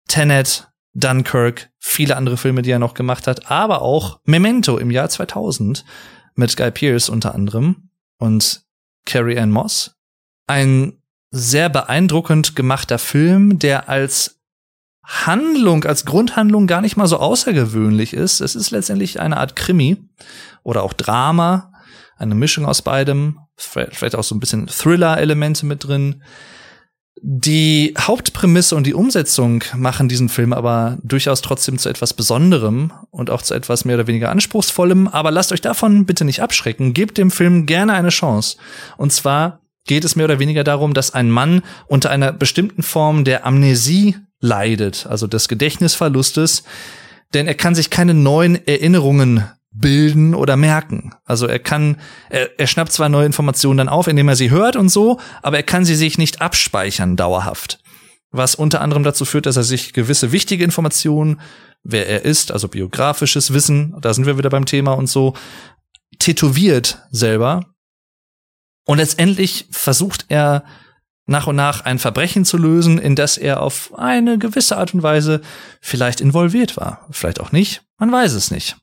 Tenet, Dunkirk, viele andere Filme, die er noch gemacht hat, aber auch Memento im Jahr 2000 mit Guy Pearce unter anderem und Carrie Ann Moss. Ein sehr beeindruckend gemachter Film, der als Handlung, als Grundhandlung gar nicht mal so außergewöhnlich ist. Es ist letztendlich eine Art Krimi oder auch Drama, eine Mischung aus beidem, vielleicht auch so ein bisschen Thriller-Elemente mit drin. Die Hauptprämisse und die Umsetzung machen diesen Film aber durchaus trotzdem zu etwas Besonderem und auch zu etwas mehr oder weniger Anspruchsvollem. Aber lasst euch davon bitte nicht abschrecken. Gebt dem Film gerne eine Chance. Und zwar geht es mehr oder weniger darum, dass ein Mann unter einer bestimmten Form der Amnesie leidet, also des Gedächtnisverlustes, denn er kann sich keine neuen Erinnerungen bilden oder merken. Also er kann, er, er schnappt zwar neue Informationen dann auf, indem er sie hört und so, aber er kann sie sich nicht abspeichern dauerhaft. Was unter anderem dazu führt, dass er sich gewisse wichtige Informationen, wer er ist, also biografisches Wissen, da sind wir wieder beim Thema und so, tätowiert selber. Und letztendlich versucht er nach und nach ein Verbrechen zu lösen, in das er auf eine gewisse Art und Weise vielleicht involviert war. Vielleicht auch nicht, man weiß es nicht.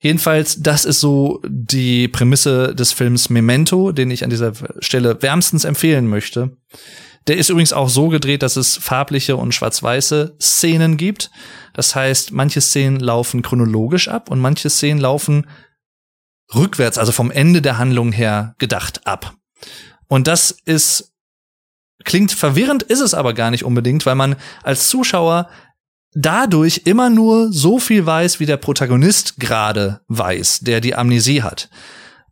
Jedenfalls, das ist so die Prämisse des Films Memento, den ich an dieser Stelle wärmstens empfehlen möchte. Der ist übrigens auch so gedreht, dass es farbliche und schwarz-weiße Szenen gibt. Das heißt, manche Szenen laufen chronologisch ab und manche Szenen laufen rückwärts, also vom Ende der Handlung her gedacht ab. Und das ist klingt verwirrend, ist es aber gar nicht unbedingt, weil man als Zuschauer dadurch immer nur so viel weiß, wie der Protagonist gerade weiß, der die Amnesie hat.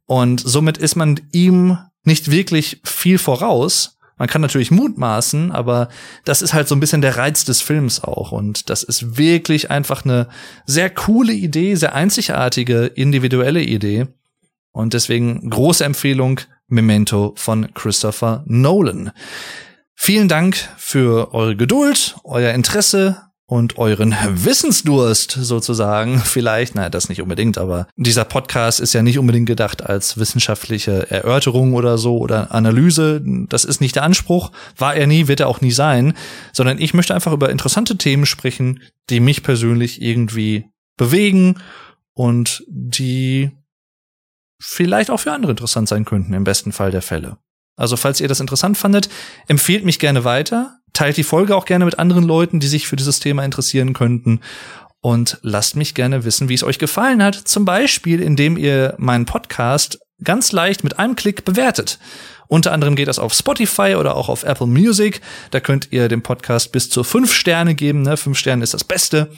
Und somit ist man ihm nicht wirklich viel voraus. Man kann natürlich mutmaßen, aber das ist halt so ein bisschen der Reiz des Films auch. Und das ist wirklich einfach eine sehr coole Idee, sehr einzigartige, individuelle Idee. Und deswegen große Empfehlung Memento von Christopher Nolan. Vielen Dank für eure Geduld, euer Interesse und euren Wissensdurst sozusagen vielleicht, naja, das nicht unbedingt, aber dieser Podcast ist ja nicht unbedingt gedacht als wissenschaftliche Erörterung oder so oder Analyse. Das ist nicht der Anspruch, war er nie, wird er auch nie sein, sondern ich möchte einfach über interessante Themen sprechen, die mich persönlich irgendwie bewegen und die vielleicht auch für andere interessant sein könnten, im besten Fall der Fälle. Also falls ihr das interessant fandet, empfehlt mich gerne weiter teilt die Folge auch gerne mit anderen Leuten, die sich für dieses Thema interessieren könnten. Und lasst mich gerne wissen, wie es euch gefallen hat. Zum Beispiel, indem ihr meinen Podcast ganz leicht mit einem Klick bewertet. Unter anderem geht das auf Spotify oder auch auf Apple Music. Da könnt ihr dem Podcast bis zu fünf Sterne geben. Ne? Fünf Sterne ist das Beste.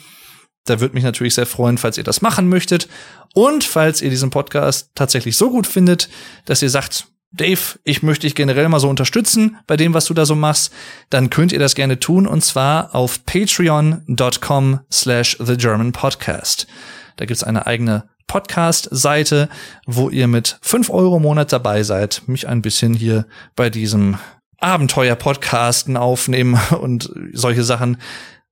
Da würde mich natürlich sehr freuen, falls ihr das machen möchtet. Und falls ihr diesen Podcast tatsächlich so gut findet, dass ihr sagt, Dave, ich möchte dich generell mal so unterstützen bei dem, was du da so machst, dann könnt ihr das gerne tun und zwar auf patreon.com slash the German Podcast. Da gibt's eine eigene Podcast-Seite, wo ihr mit fünf Euro im Monat dabei seid, mich ein bisschen hier bei diesem Abenteuer-Podcasten aufnehmen und solche Sachen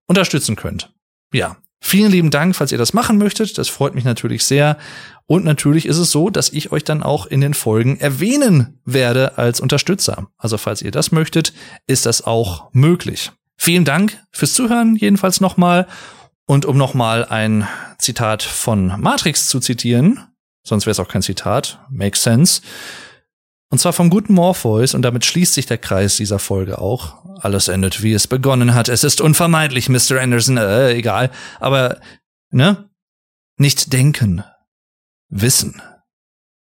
unterstützen könnt. Ja, Vielen lieben Dank, falls ihr das machen möchtet. Das freut mich natürlich sehr. Und natürlich ist es so, dass ich euch dann auch in den Folgen erwähnen werde als Unterstützer. Also falls ihr das möchtet, ist das auch möglich. Vielen Dank fürs Zuhören jedenfalls nochmal. Und um nochmal ein Zitat von Matrix zu zitieren, sonst wäre es auch kein Zitat, makes sense. Und zwar vom guten Morpheus, und damit schließt sich der Kreis dieser Folge auch. Alles endet, wie es begonnen hat. Es ist unvermeidlich, Mr. Anderson, äh, egal. Aber, ne? Nicht denken. Wissen.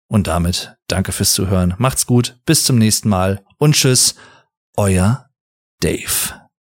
Und damit danke fürs Zuhören. Macht's gut, bis zum nächsten Mal und tschüss, euer Dave.